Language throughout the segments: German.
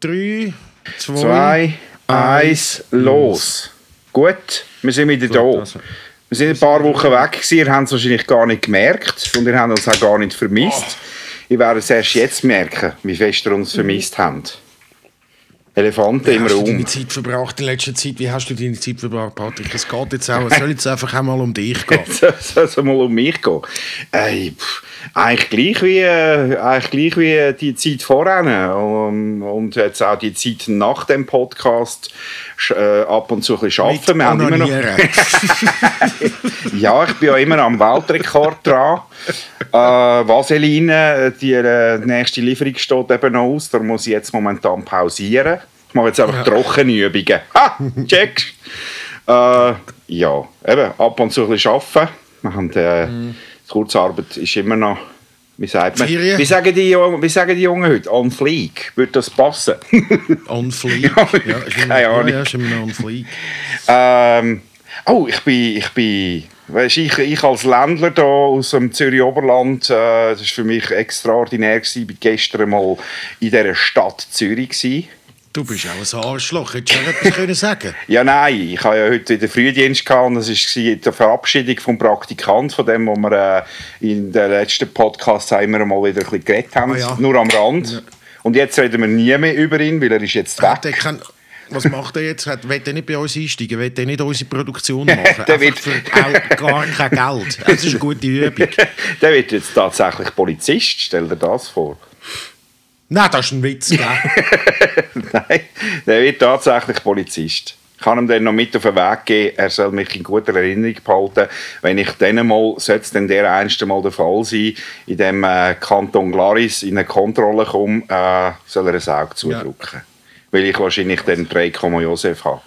3, 2, Zwei, eins, los. Gut, wir sind wieder da. also. Wir sind ein paar Wochen weg gewesen, ihr habt es wahrscheinlich gar nicht gemerkt und ihr habt uns auch gar nicht vermisst. Ich werde es erst jetzt merken, wie fest ihr uns vermisst habt. Elefanten Wie im hast du deine Raum. Zeit verbracht in letzter Zeit? Wie hast du deine Zeit verbracht, Patrick? Es geht jetzt auch, es soll jetzt einfach auch mal um dich gehen. Soll es mal um mich gehen? Ey, pff, eigentlich, gleich wie, äh, eigentlich gleich wie die Zeit vorher. Und, und jetzt auch die Zeit nach dem Podcast äh, ab und zu ein bisschen arbeiten. Wir haben immer noch, ja, ich bin ja immer am Weltrekord dran. Äh, Vaseline, die äh, nächste Lieferung steht eben noch aus. Da muss ich jetzt momentan pausieren. Ich mache jetzt einfach Trockenübungen. Ha, check. Äh, ja, eben, ab und zu ein bisschen arbeiten. Wir haben, äh, Die Kurzarbeit ist immer noch, wie sagt man, Ferien? wie sagen, die, Jungen- wie sagen die Jungen heute? On fleek. Würde das passen? On fleek. Ja, Ja, keine Ahnung. Ja, ja, ist immer noch on fleek. Ähm, oh, ich bin, ich bin, weißt, ich, ich als Ländler da aus dem Zürich Oberland, äh, das ist für mich extraordinär gewesen. Ich war gestern mal in dieser Stadt Zürich gewesen. Du bist auch ein Arschloch. Hättest du etwas können sagen Ja, nein, ich habe ja heute den Frühdienst gehabt und das war die Verabschiedung vom Praktikant, von dem, wo wir äh, in den letzten Podcast immer mal wieder ein bisschen geredet haben, Ah, ja. nur am Rand. Und jetzt reden wir nie mehr über ihn, weil er ist jetzt weg. Der kann, was macht er jetzt? Hat- Will er nicht bei uns einsteigen? Will er nicht unsere Produktion machen? Der wird- für gar kein Geld. Das ist eine gute Übung. Der wird jetzt tatsächlich Polizist, stell dir das vor. Nein, das ist ein Witz. Nein, der wird tatsächlich Polizist. Ich kann ihm dann noch mit auf den Weg geben, er soll mich in guter Erinnerung behalten. Wenn ich dann mal, sollte es dann der einste Mal der Fall sein, in dem äh, Kanton Glaris in eine Kontrolle komme, äh, soll er ein Auge zudrücken. Weil ich wahrscheinlich dann 3, Josef habe.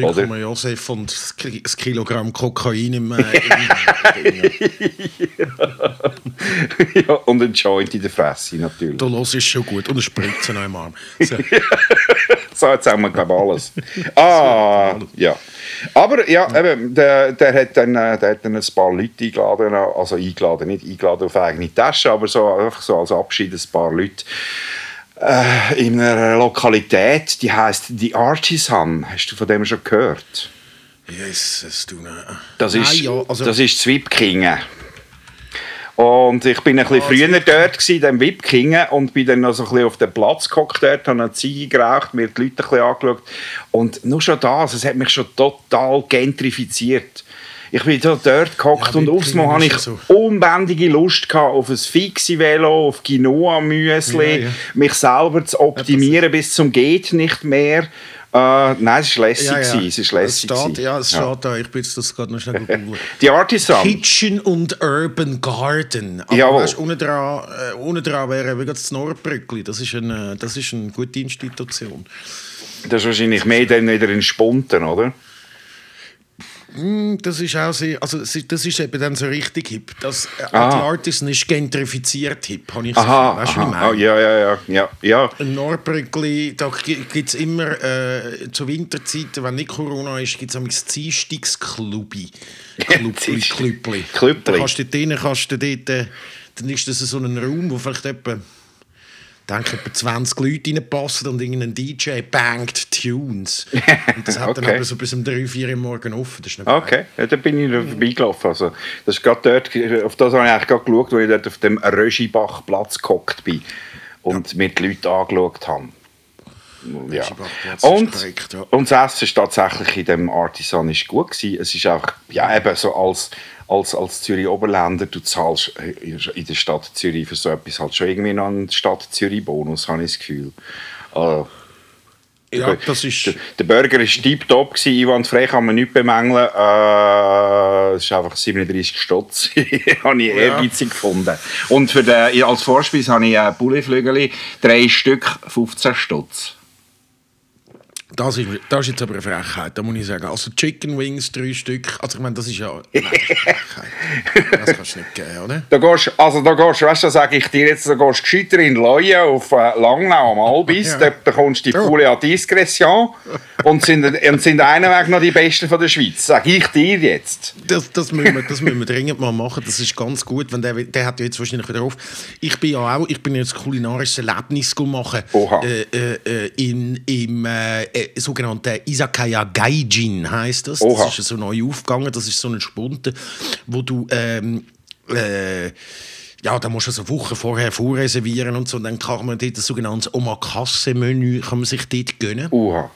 3, Oder? Josef und das Ki- das Kilogramm Kokain im, äh, im ja, und ein Joint in der Fresse natürlich. Du hörst es schon gut. Und eine Spritze noch im Arm. So. So, jetzt haben wir, glaube alles. Ah, ja. Aber ja, eben, der, der, hat dann, der hat dann ein paar Leute eingeladen, also eingeladen, nicht eingeladen auf eigene Tasche, aber so, einfach so als Abschied ein paar Leute äh, in einer Lokalität, die heißt The Artisan. Hast du von dem schon gehört? Jesus, du. Das Nein, ist, ja, also, das ist Zwipkingen. Und ich bin ein bisschen Ah, früher dort, gewesen, in dem Wipkingen, und bin dann noch so ein bisschen auf den Platz gehockt dort, habe eine Ziege geraucht, mir die Leute ein bisschen angeschaut. Und nur schon das, es hat mich schon total gentrifiziert. Ich bin da dort gehockt Ja, und aufs Mal hatte ist ich ja so. unbändige Lust gehabt auf ein Fixie-Velo, auf Quinoa-Müsli, Ja, ja. mich selber zu optimieren bis zum geht nicht mehr. Äh, nein, es war lässig. ja, ja. Es Es lässig. steht, gewesen. ja, es steht da. Ich bin jetzt das gerade noch schnell googeln. Die Artisan. Kitchen und Urban Garden. Aber Jawohl. weißt, unten dran, äh, unten dran wäre wie das Norbrückli. Das ist eine, das ist eine gute Institution. Das ist wahrscheinlich mehr dann wieder in Spunten, oder? Hm, Das ist auch sehr, also das ist eben dann so richtig hip. Das, äh, Ah. die Artisan ist gentrifiziert hip, habe ich das Aha, Gefühl. Weißt du, meine? ja, ja, ja, ja, ja. Ein Norbrückli, da gibt es immer äh, zu Winterzeiten, wenn nicht Corona ist, gibt es ein Dienstagsklubbi. Klubli, Dienstag- Klubli. Klubli. Da kannst du dort kannst du dort, äh, dann ist das so ein Raum, wo vielleicht etwa, denke etwa 20 Leute reinpassen und irgendein DJ bangt Tunes. Und das hat dann Okay. aber so bis um 3, 4 Uhr morgen offen. Das ist. Okay, ja, da bin ich noch vorbeigelaufen. Also, das ist gerade dort, auf das habe ich eigentlich gerade geschaut, wo ich dort auf dem Röschibach-Platz gehockt bin und mir die Leute angeschaut habe. Ja. Und, korrekt, ja. und das Essen ist tatsächlich in dem Artisan ist gut gewesen. Es ist einfach, ja eben so als, als, als Zürich-Oberländer, du zahlst in der Stadt Zürich für so etwas halt schon irgendwie noch einen Stadt-Zürich-Bonus, habe ich das Gefühl. Also, Ja, das ist... der, der Burger war tiptop, einwandfrei, kann man nicht bemängeln. Äh, es ist einfach 37 Stutz. habe ich ehrgeizig gefunden. Und für den, als Vorspeise habe ich äh, Bulliflügel, drei Stück, 15 Stutz. Das ist, das ist jetzt aber eine Frechheit, da muss ich sagen. Also Chicken Wings, drei Stück, also ich meine, das ist ja nein, das ist eine Frechheit. Das kannst du nicht geben, oder? Da gehst, also da gehst, weißt du, da sage ich dir jetzt, da gehst gescheiter in Leuen auf äh, Langnau am Albis, Ja. dort bekommst du die Oh. Poulet à Discretion und sind, und sind einen Weg noch die Besten von der Schweiz. Sag ich dir jetzt. Das, das, müssen wir, das müssen wir dringend mal machen. Das ist ganz gut, wenn der, der hat ja jetzt wahrscheinlich wieder auf. Ich bin ja auch, ich bin jetzt kulinarisches Erlebnis machen Oha. äh, äh, äh, in im äh, äh, sogenannten Izakaya Gaijin heißt das. Oha. Das ist so neu aufgegangen. Das ist so ein Spunte, wo du ähm, äh, ja, da musst du also Wochen vorher vorreservieren und so. Und dann kann man dort das sogenannte Omakase-Menü sich dort gönnen. Uha.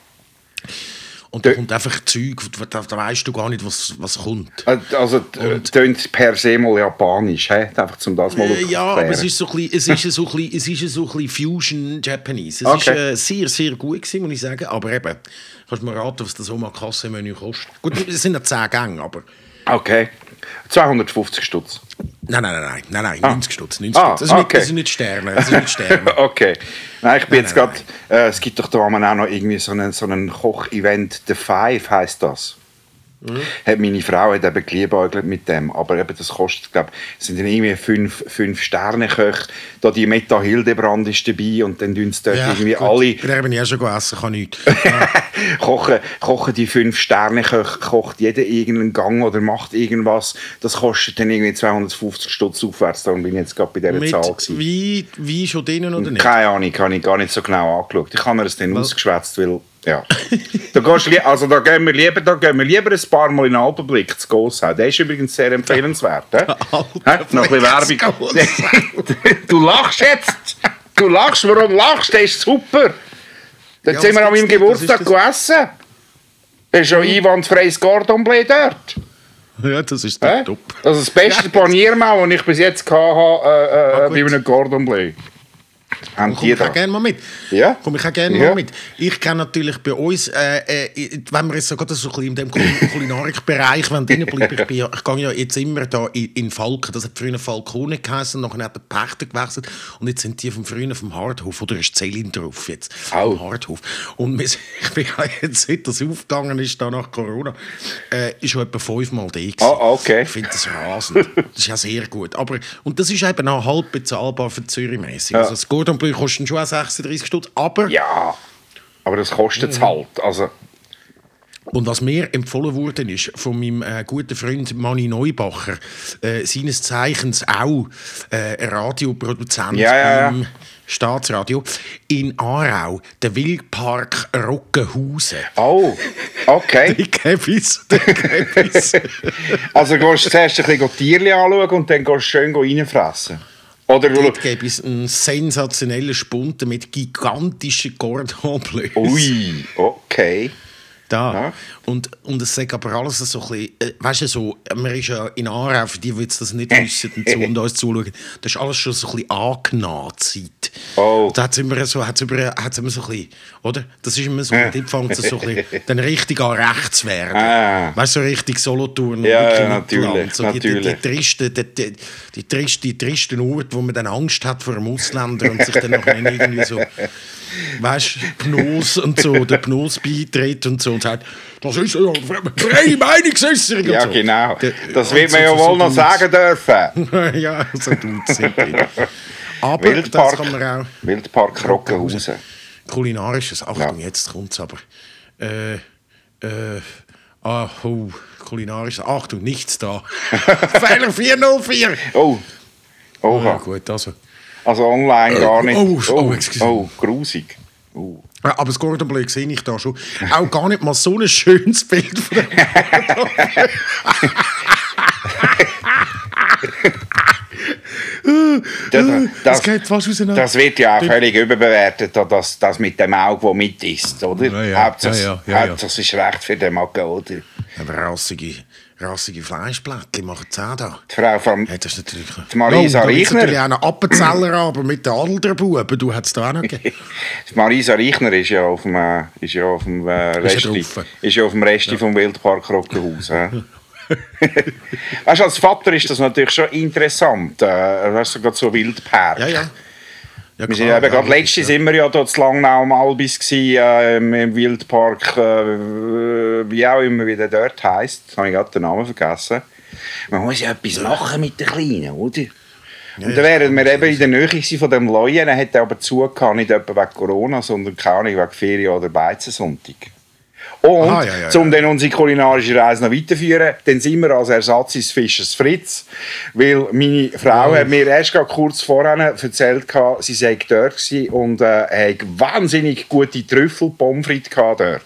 Und da kommt einfach Zeug, da, da weißt du gar nicht, was, was kommt. Äh, Also, äh, tönt per se mal japanisch, he? einfach zum das mal Äh, ja, aber es ist so ein bisschen, es ist so ein bisschen, es ist so ein bisschen Fusion Japanese. Es Okay. ist äh, sehr, sehr gut gewesen, muss ich sagen. Aber eben, kannst du mir raten, was das Omakase-Menü kostet? Gut, es sind ja 10 Gänge, aber... Okay. 250 Stutz. Nein, nein, nein, nein, nein, nein 90 Stutz, 90 Ah, Stutz. Das, sind nicht, okay. das sind nicht Sterne, das sind nicht Sterne. Okay. Nein, ich bin Nein, jetzt gerade. Äh, es gibt doch da auch noch irgendwie so einen, so einen Koch-Event, The Five heißt das. Mhm. Hat meine Frau hat eben geliebäugelt mit dem, aber eben das kostet, glaube es sind dann irgendwie fünf, fünf Sterne Köche. Da die Meta Hildebrand ist dabei und dann tun sie dort irgendwie gut. alle der bin ich auch schon gegessen, kann nichts. kochen, kochen die fünf Sterne Köche, kocht jeder irgendeinen Gang oder macht irgendwas. Das kostet dann irgendwie 250 Stutz aufwärts. Darum bin ich jetzt gerade bei dieser Mit Zahl gewesen. wie, wie schon drinnen oder nicht? Keine Ahnung, habe ich gar nicht so genau angeschaut. Ich habe mir das dann ausgeschwätzt, weil, ja. da, gehst, also da, gehen wir lieber, da gehen wir lieber ein paar Mal in den Alpenblick zu Gossau. Der ist übrigens sehr empfehlenswert. He? Noch ein bisschen Werbung. du lachst jetzt! Du lachst, warum lachst du? Der ist super! Dann Ja, sind wir an meinem Geburtstag gegessen. Da ist schon einwandfreies Cordon Bleu dort. Ja, das ist Hä? top. Das ist das beste Paniermau, das ich bis jetzt hatte, äh, äh, Ah, gut. bei einem Cordon Bleu. Haben Komm die ich auch gerne mal mit. Ja? Komm ich auch gerne Ja. mal mit. Ich kenne natürlich bei uns, äh, äh, wenn wir jetzt so ein bisschen in dem Kul- Kulinarikbereich wenn drin bleiben, ich, bin ja, ich gehe ja jetzt immer da in, in Falken, das hat früher Falcone geheißen, nachher hat der Pächter gewechselt und jetzt sind die vom früher vom Hardhof, oder ist Celine drauf jetzt, Au. vom Hardhof. Und wir, ich bin ja jetzt, seit das aufgegangen ist, da nach Corona, äh, ist schon etwa fünfmal da gewesen. Ah, okay. Ich finde das rasend. Das ist ja sehr gut. Aber, und das ist eben auch halb bezahlbar für Zürich mäßig. Also das Gordon Bleu kostet schon auch 36 Stutz. Aber, Ja, aber das kostet es halt. Also, und was mir empfohlen worden ist von meinem äh, guten Freund Manni Neubacher, äh, seines Zeichens auch äh, Radioproduzent Ja, ja, ja. beim Staatsradio, in Aarau, der Wildpark Rockenhausen. oh, okay. Es, ich gebe es. Also gehst du zuerst ein bisschen Tierchen anschauen und dann gehst du schön reinfressen. Oder. Dort gäbe es einen sensationellen Spunte mit gigantischen Bleus. Ui, okay. Da. Ja. Und, und es sagt aber alles so ein bisschen, äh, weißt du, so, man ist ja in Aarau, für die, die jetzt das nicht wissen und, zu, und uns zuschauen, das ist alles schon so ein bisschen angenazit. Oh. Da hat es immer so, hat's immer, hat's immer so ein bisschen, oder? Das ist immer so, dort fängt es so ein bisschen, dann richtig an rechts werden. Ah. Weißt du, so richtig Solothurn. Ja, ja, natürlich, So die, die, die, natürlich. tristen, die, die, die, tristen, die tristen Orte, wo man dann Angst hat vor einem Ausländer und sich dann nachher irgendwie so, weißt du, Pnos und so, der Pnos beitritt und so und sagt, das ist ja freie Meinungsäußerung Ja, so. genau. Das wird man ja so- wohl so noch sagen dürfen. ja, so tut es. Aber das Wildpark, kann man auch... Wildpark Rockenhausen. Kulinarisches, Achtung, Ja. jetzt kommt es aber. Äh, äh, ah, oh, kulinarisches, Achtung, nichts da. Fehler 404. Oh, Ja, oha. gut, also. Also online gar nicht. oh, oh, oh, excuse oh grusig. Oh. Ja, Aber das Gordon Bleu sehe ich da schon. Auch gar nicht mal so ein schönes Bild von dem Das, Das das, auseinander. das wird ja auch völlig überbewertet, da das, das mit dem Auge, das mit ist, oder? Ja, ja, Hauptsache, ja, ja, es ist recht für den Magen, oder? Aber rassige, rassige Fleischblättchen machen es auch da. Die Frau von Ja, das ist natürlich... Die Marisa oh, da Reichner. natürlich auch einen Appenzeller, aber mit den Adlerbuben, du hättest da auch noch gegeben. Marisa Reichner ist ja auf dem, äh, ist ja auf dem äh, Ist ja drauf. ist ja auf dem Resti vom Wildpark Rockenhaus. hä? weißt du, als Vater ist das natürlich schon interessant. Äh, weißt du, gerade so Wildpark. Ja, ja. Wir sind eben gerade letztes wir ja dort zu Langnau am Albis gewesen, äh, im Wildpark, äh, wie auch immer wie der dort heisst. Habe ich gerade den Namen vergessen. Man muss ja etwas machen mit den Kleinen, oder? Und dann wären wir eben in der Nähe von dem Leuen, dann hat er aber zugehört, nicht etwa wegen Corona, sondern keine Ahnung, wegen Ferien oder Beizensonntag. Und, Aha, ja, ja, ja. um dann unsere kulinarische Reise noch weiterzuführen, dann sind wir als Ersatz ins Fischers Fritz, weil meine Frau hat mir erst gerade kurz vorher erzählt, sie sei dort und äh, hat wahnsinnig gute Trüffel Pommes frites dort.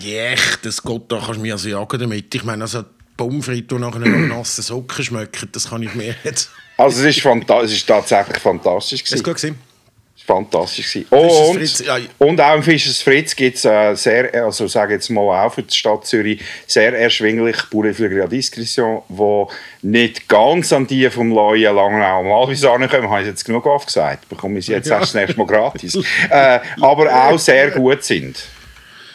Ja, das Gott, da kannst du mir also jagen damit. Ich meine, also Pommes frites, die nachher noch nasse Socken schmecken, das kann ich mir jetzt... Also es ist, es ist tatsächlich fantastisch gewesen. gut gewesen? Fantastisch gewesen. Fischers Und, Fritz, ja. und auch im Fischers Fritz gibt es äh, sehr, also sage jetzt mal auch für die Stadt Zürich, sehr erschwinglich Bouletflügel à Discretion, wo nicht ganz an die vom Leuen Langnau mal bis ankommen, habe ich jetzt genug aufgesagt, bekomme ich sie jetzt erst das nächste Mal gratis, äh, aber auch sehr gut sind.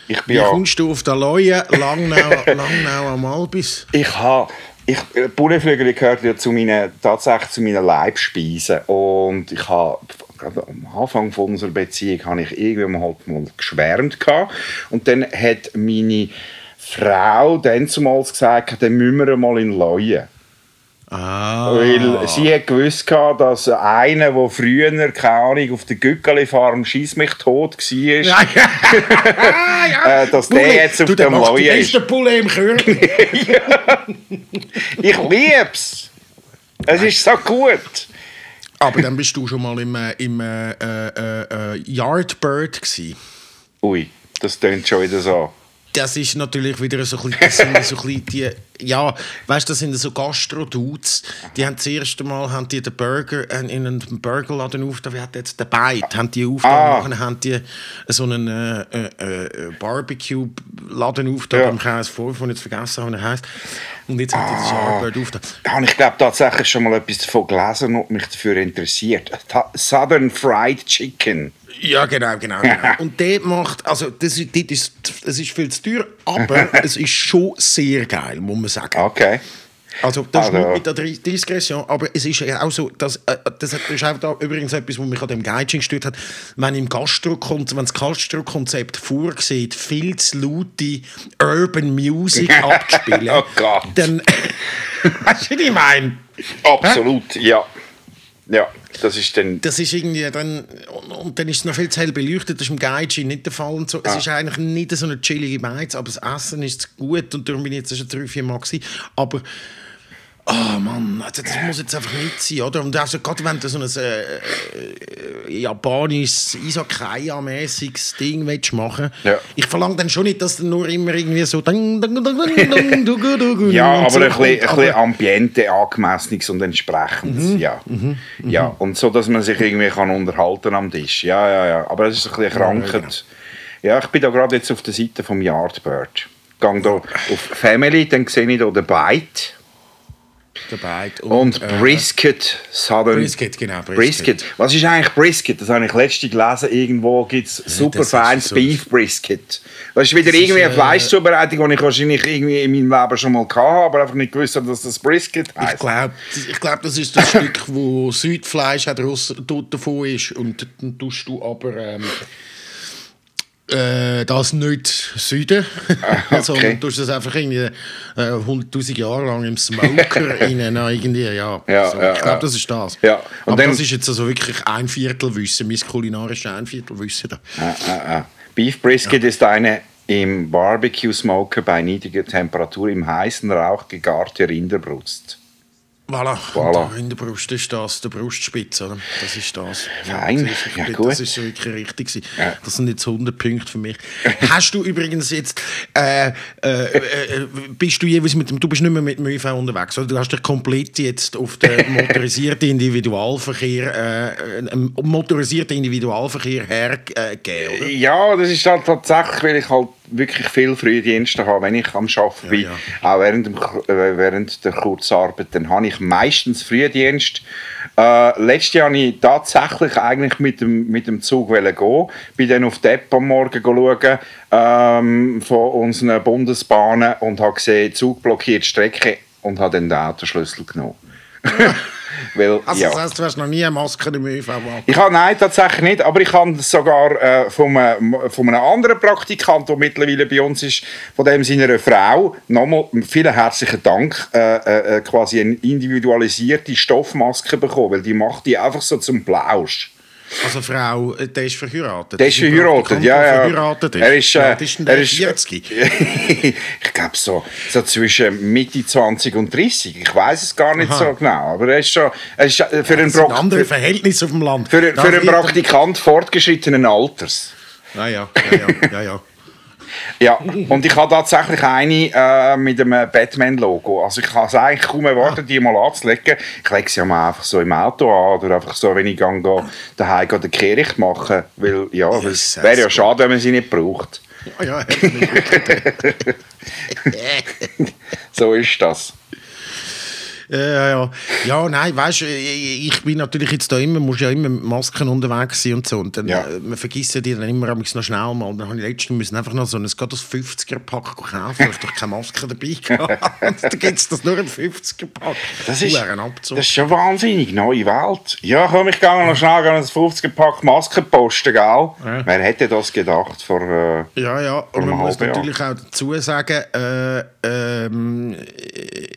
Ich bin Wie ja, kommst du auf der Leue, Langnau, Langnau am Albis? ich habe ich, gehört ja zu meinen, tatsächlich zu meinen Leibspeisen und ich habe gerade am Anfang von unserer Beziehung habe ich irgendwann halt mal geschwärmt gehabt. und dann hat meine Frau dann zumals gesagt, dann müssen wir mal in Leuen. Ah. Weil sie hat gewusst, dass einer, der früher, keine Ahnung, auf der Gückeli-Farm «Schiess mich tot» war, Ja, ja. ja. Äh, dass der Poulet. jetzt auf du, der dem Leuen ist. beste Poulet im Körper. ich lieb's. Es ist so gut. Aber dann bist du schon mal im, äh, im äh, äh, äh, Yardbird gsi. Ui, das tönt schon wieder so. Das ist natürlich wieder so ein bisschen, so ein bisschen die, ja, weißt, das sind so Gastro-Dudes, die haben das erste Mal haben die den Burger in einem Burgerladen aufgetan, wie hat jetzt der Bite, haben die aufgetan, Ah. haben die so einen äh, äh, äh, Barbecue-Laden aufgetan, Ja. im Kreis vor, von jetzt vergessen, wie er heisst. Und jetzt haben die das Ah. Yardbird aufgetan. Da habe ich glaube tatsächlich schon mal etwas davon gelesen und mich dafür interessiert. Southern Fried Chicken. Ja, genau, genau. genau. Und der macht, also das, ist- das, ist, das ist viel zu teuer, aber es ist schon sehr geil, muss man sagen. Okay. Also das Also- ist nicht mit der Dis- Diskretion, aber es ist ja auch so, dass, äh, das, ist auch da übrigens etwas, was mich an dem Gauging gestört hat, wenn im Gastro wenn das Gastro-Konzept vorsieht, viel zu laute Urban Music abzuspielen, Oh Gott. dann, weißt du, was ich meine? Absolut, ja. Ja, das ist dann... Das ist irgendwie dann, und, dann ist es noch viel zu hell beleuchtet, das ist im Gaiji nicht der Fall und so. Es ist eigentlich nicht so eine chillige Beiz, aber das Essen ist gut und darum bin ich jetzt schon drei, vier Mal gewesen. Aber, oh Mann, also das muss jetzt einfach nicht sein, oder? Und also gerade wenn du so ein äh, äh, japanisches Isakaya-mäßiges Ding willst machen Ja. ich verlange dann schon nicht, dass du nur immer irgendwie so Ja, aber so ein bisschen, ein kommt, bisschen Ambiente, angemessenes und entsprechendes, ja. ja. Und so, dass man sich irgendwie kann unterhalten am Tisch. Ja, ja, ja. Aber es ist ein bisschen krankend. Ja, ich bin da gerade jetzt auf der Seite vom Yardbird. Gang da auf Family, dann sehe ich da den Bite dabei. und äh, Brisket Southern. Brisket, genau, Brisket. Brisket. Was ist eigentlich Brisket? Das habe ich letztens gelesen. Irgendwo gibt es super ist feines so- Beef Brisket. Das ist wieder Das ist, irgendwie eine äh, Fleischzubereitung, die ich wahrscheinlich irgendwie in meinem Leben schon mal hatte, aber einfach nicht gewusst habe, dass das Brisket Ich heisst. glaube, ich glaub, das ist das Stück, wo Südfleisch davon ist. Und dann tust du aber ähm, äh, das nicht Süden, sondern tust das einfach irgendwie äh, 100'000 Jahre lang im Smoker rein. na, irgendwie, ja. Ja, so. ja, ich glaube, ja. das ist das. Ja, und Aber dann- das ist jetzt also wirklich ein Viertelwissen, mein kulinarisches Einviertelwissen. Da. Ah, ah, ah. Beef Brisket ist eine im Barbecue Smoker bei niedriger Temperatur im heißen Rauch gegarte Rinderbrust. Voilà. Voilà. In der Brust ist das, der Brustspitz, oder? Das ist das. Fein. Ja, das ist wirklich richtig. Ja. Das sind jetzt 100 Punkte für mich. Hast du übrigens jetzt, äh, äh, äh, bist du jeweils mit dem, du bist nicht mehr mit dem ÖV unterwegs, oder? Du hast dich komplett jetzt auf den motorisierten Individualverkehr, äh, einen motorisierten Individualverkehr hergegeben, oder? Ja, das ist halt tatsächlich, weil ich halt wirklich viel Frühdienste habe, wenn ich am Arbeiten bin. ja. Auch während, dem, äh, während der Kurzarbeit, dann habe ich meistens Frühdienst. Äh, letztes Jahr habe ich tatsächlich eigentlich mit dem, mit dem Zug wollen gehen. Bin dann auf die App am Morgen schauen, ähm, von unseren Bundesbahnen und habe gesehen, Zug blockiert die Strecke und habe dann den Autoschlüssel genommen. Weil, Also ja. das heisst, du hast noch nie eine Maske im ÖV angehabt? Ich habe, nein, tatsächlich nicht, aber ich habe sogar äh, von, einem, von einem anderen Praktikant, der mittlerweile bei uns ist, von dem seiner Frau, nochmal vielen herzlichen Dank, äh, äh, quasi eine individualisierte Stoffmaske bekommen, weil die macht die einfach so zum Plausch. Also Frau, äh, der ist verheiratet? Der ist ein verheiratet, ja, ja. verheiratet ist? Er ist, äh, Wie alt ist er ist, 40? ich glaube so, so zwischen Mitte 20 und 30. Ich weiß es gar nicht Aha. so genau, aber er ist schon er ist äh, für, einen, Das sind Prok- andere für, Verhältnisse auf dem Land. für, für einen Praktikant fortgeschrittenen Alters. Ja, ja, ja, ja, ja, ja. Ja, und ich habe tatsächlich eine äh, mit einem Batman-Logo. Also ich kann es eigentlich kaum erwarten, die mal anzulegen. Ich lege sie ja mal einfach so im Auto an oder einfach so, wenn ich gehe, daheim den Kehricht machen. Weil, ja, es Yes, wäre ja schade, wenn man sie nicht braucht. Ja, ja. So ist das. Ja, ja, ja. Nein, weißt du, ich bin natürlich jetzt da immer, muss ja immer mit Masken unterwegs sein und so. Und dann, Ja. äh, man vergisst ja die dann immer noch schnell mal. Dann habe ich letztens müssen einfach noch so ein, gerade das 50er-Pack kaufen, weil ich doch keine Maske dabei hatte. Dann gibt es das nur ein 50er-Pack. Das ist, das ist schon wahnsinnig, neue Welt. Ja, komm, ich gehe noch schnell ein 50er-Pack Masken posten, gell? Ja. Wer hätte das gedacht vor... Äh, Ja, ja, und man muss natürlich auch dazu sagen, äh, ähm, äh,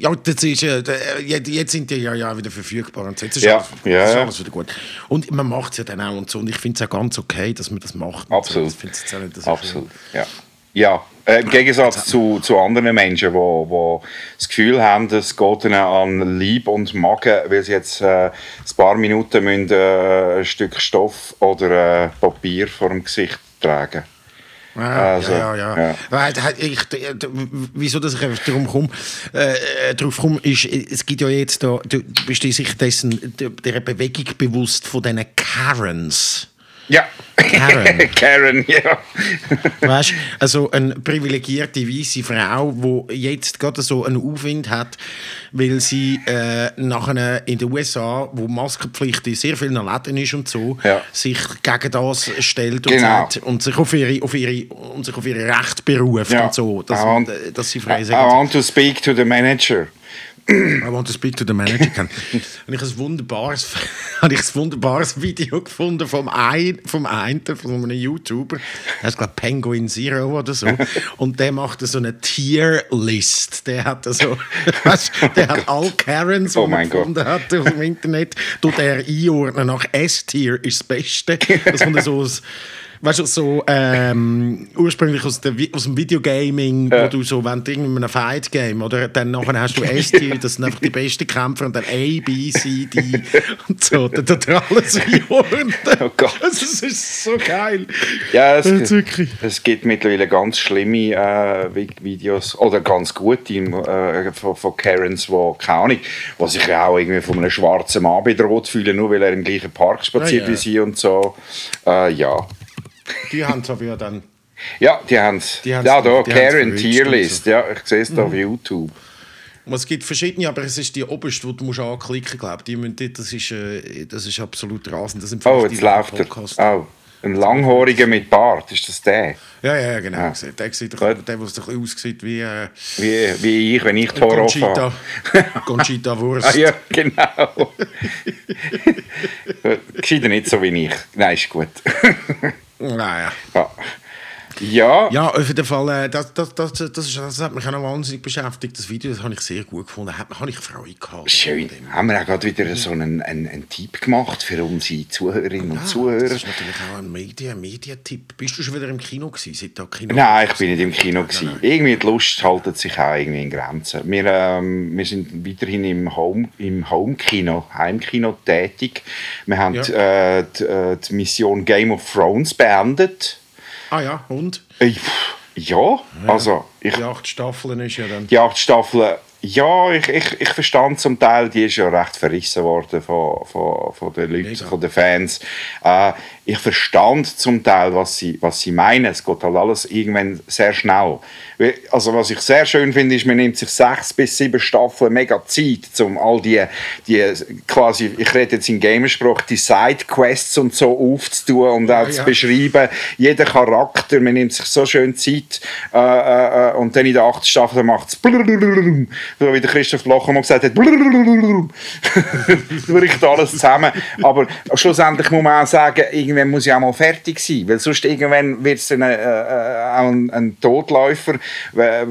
ja, das ist, äh, der- jetzt sind die ja, ja wieder verfügbar und. Jetzt ist, Ja, alles, ja, ist ja. alles wieder gut. Und man macht es ja dann auch und so. Und ich finde es auch ganz okay, dass man das macht. und Absolut. So. Jetzt auch nicht, Absolut, ja. Ja, äh, im Gegensatz zu, zu anderen Menschen, die wo, wo das Gefühl haben, es geht ihnen an Lieb und Magen, weil sie jetzt äh, ein paar Minuten müssen, äh, ein Stück Stoff oder äh, Papier vor dem Gesicht tragen. Ah, Also, ja, ja, ja. ja. Weil, äh, ich, d- d- wieso dass ich darum komme, äh, äh, drauf komme, ist, es gibt ja jetzt da, du bist dir sicher dessen, der Bewegung bewusst von diesen Karens. Ja, Karen. Karen, ja. Weißt also eine privilegierte weiße Frau, die jetzt gerade so einen Aufwind hat, weil sie äh, nachher in den USA, wo Maskenpflicht in sehr vielen Läden ist und so, Ja. sich gegen das stellt und, Genau. sagt, und sich auf ihre, auf ihre, und sich auf ihre Rechte beruft Ja. und so, dass, I want- dass sie frei I sagen. want to speak to the manager. I want to speak to the manager. Und ich habe ein wunderbares, habe ich ein wunderbares Video gefunden vom einen, vom einen, von einem YouTuber. Der heißt glaube Penguin Zero oder so. Und der macht so eine Tierlist. Der hat so, weißt, der hat all Karens, die Oh man mein Gott. gefunden hat auf dem Internet, tut er einordnen nach S-Tier ist das Beste. Das kommt so aus Weißt du, so ähm, ursprünglich aus, der, aus dem Videogaming, wo du so, wenn du in einem Fight-Game, oder dann nachher hast du S-Tier, das sind einfach die besten Kämpfer und dann A, B, C, D und so. Dann tut er alles einordnen. Oh Gott. Das ist so geil. Ja, es, wirklich- es gibt mittlerweile ganz schlimme äh, Vi- Videos oder ganz gute äh, von, von Karens, die keine Ahnung, die sich ja auch irgendwie von einem schwarzen Mann bedroht fühlen, nur weil er im gleichen Park spaziert Ja, ja. wie sie und so. Äh, ja. Die haben es aber ja dann. Ja, die haben es. Ja, da, die Karen Tierlist. so. Ja, ich sehe es da auf YouTube. Es gibt verschiedene, aber es ist die oberste, die du musst anklicken musst. Die müssen das, ist, äh, das ist absolut rasend. Das Oh, ich jetzt läuft er. Oh, ein Langhoriger mit Bart, ist das der? Ja, ja, genau. Ah. Der, sieht doch, der, der bisschen aussieht wie äh, Wie, wie ich, wenn ich die Haare Conchita, habe. Conchita Wurst. Ah, ja, genau. Gescheiter nicht so wie ich. Nein, ist gut. Naja. ja. Ja, Ja, auf jeden Fall, äh, das, das, das, das, ist, das hat mich auch noch wahnsinnig beschäftigt. Das Video das habe ich sehr gut gefunden. Hat, habe ich Freude gehabt. schön. Haben wir auch gerade wieder so einen, einen, einen Tipp gemacht für unsere Zuhörerinnen und Zuhörer. Das ist natürlich auch ein Media, Mediatipp. Bist du schon wieder im Kino gewesen? Seit da Kino Nein, ich bin nicht im Kino. Gewesen. Irgendwie die Lust haltet sich auch irgendwie in Grenzen. Wir, ähm, wir sind weiterhin im Home, im Home-Kino, Heimkino tätig. Wir haben Ja. äh, die, äh, die Mission Game of Thrones beendet. Ah ja, und? Äh, ja, also ich, Die acht Staffeln ist ja dann... die acht Staffeln, ja, ich, ich, ich verstand zum Teil, die ist ja recht verrissen worden von, von, von den Leuten, Mega. von den Fans. Äh, ich verstand zum Teil, was sie, was sie meinen. Es geht halt alles irgendwann sehr schnell. Also was ich sehr schön finde, ist, man nimmt sich sechs bis sieben Staffeln mega Zeit, um all die, die quasi, ich rede jetzt in Gamersprache, die Sidequests und so aufzutun und auch Ja, zu ja. beschreiben. Jeder Charakter, man nimmt sich so schön Zeit äh, äh, äh, und dann in der achten Staffel macht es so wie der Christoph Locher mal gesagt hat, bricht alles zusammen. Aber schlussendlich muss man auch sagen, irgendwann muss ich auch mal fertig sein, weil sonst irgendwann wird es ein, äh, äh, auch ein, ein Totläufer, äh,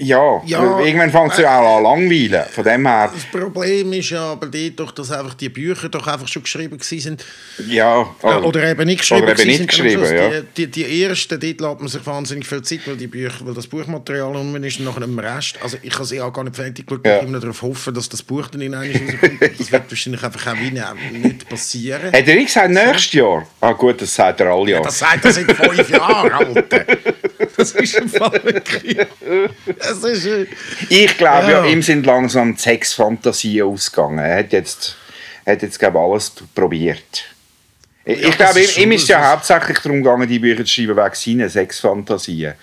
ja, Ja, irgendwann fängt es ja auch an langweilen. Von dem her, Das Problem ist ja aber doch, dass einfach die Bücher doch einfach schon geschrieben sind. ja. Äh, oder eben nicht geschrieben. Oder eben nicht geschrieben, ja. Die, die, die ersten, dort lässt man sich wahnsinnig viel Zeit, weil, die Bücher, weil das Buchmaterial um ist und nachher im Rest. Also ich habe sie auch gar nicht fertig geschaut, Ja. ich immer darauf hoffen, dass das Buch dann in einem rauskommt. Das wird wahrscheinlich einfach auch wie nicht- passieren. Hat er nicht gesagt, nächstes Jahr? Ah gut, das sagt er alle Jahre. Das sagt er seit fünf Jahren, Alter. Das ist ein Fall wirklich. Das ist... äh, Ich glaube ja. Ja. ihm sind langsam die Sexfantasien ausgegangen. Er hat jetzt, hat jetzt glaube alles probiert. Ich, Ja, glaube, ihm, ihm ist ja hauptsächlich darum gegangen, die Bücher zu schreiben wegen seinen Sexfantasien.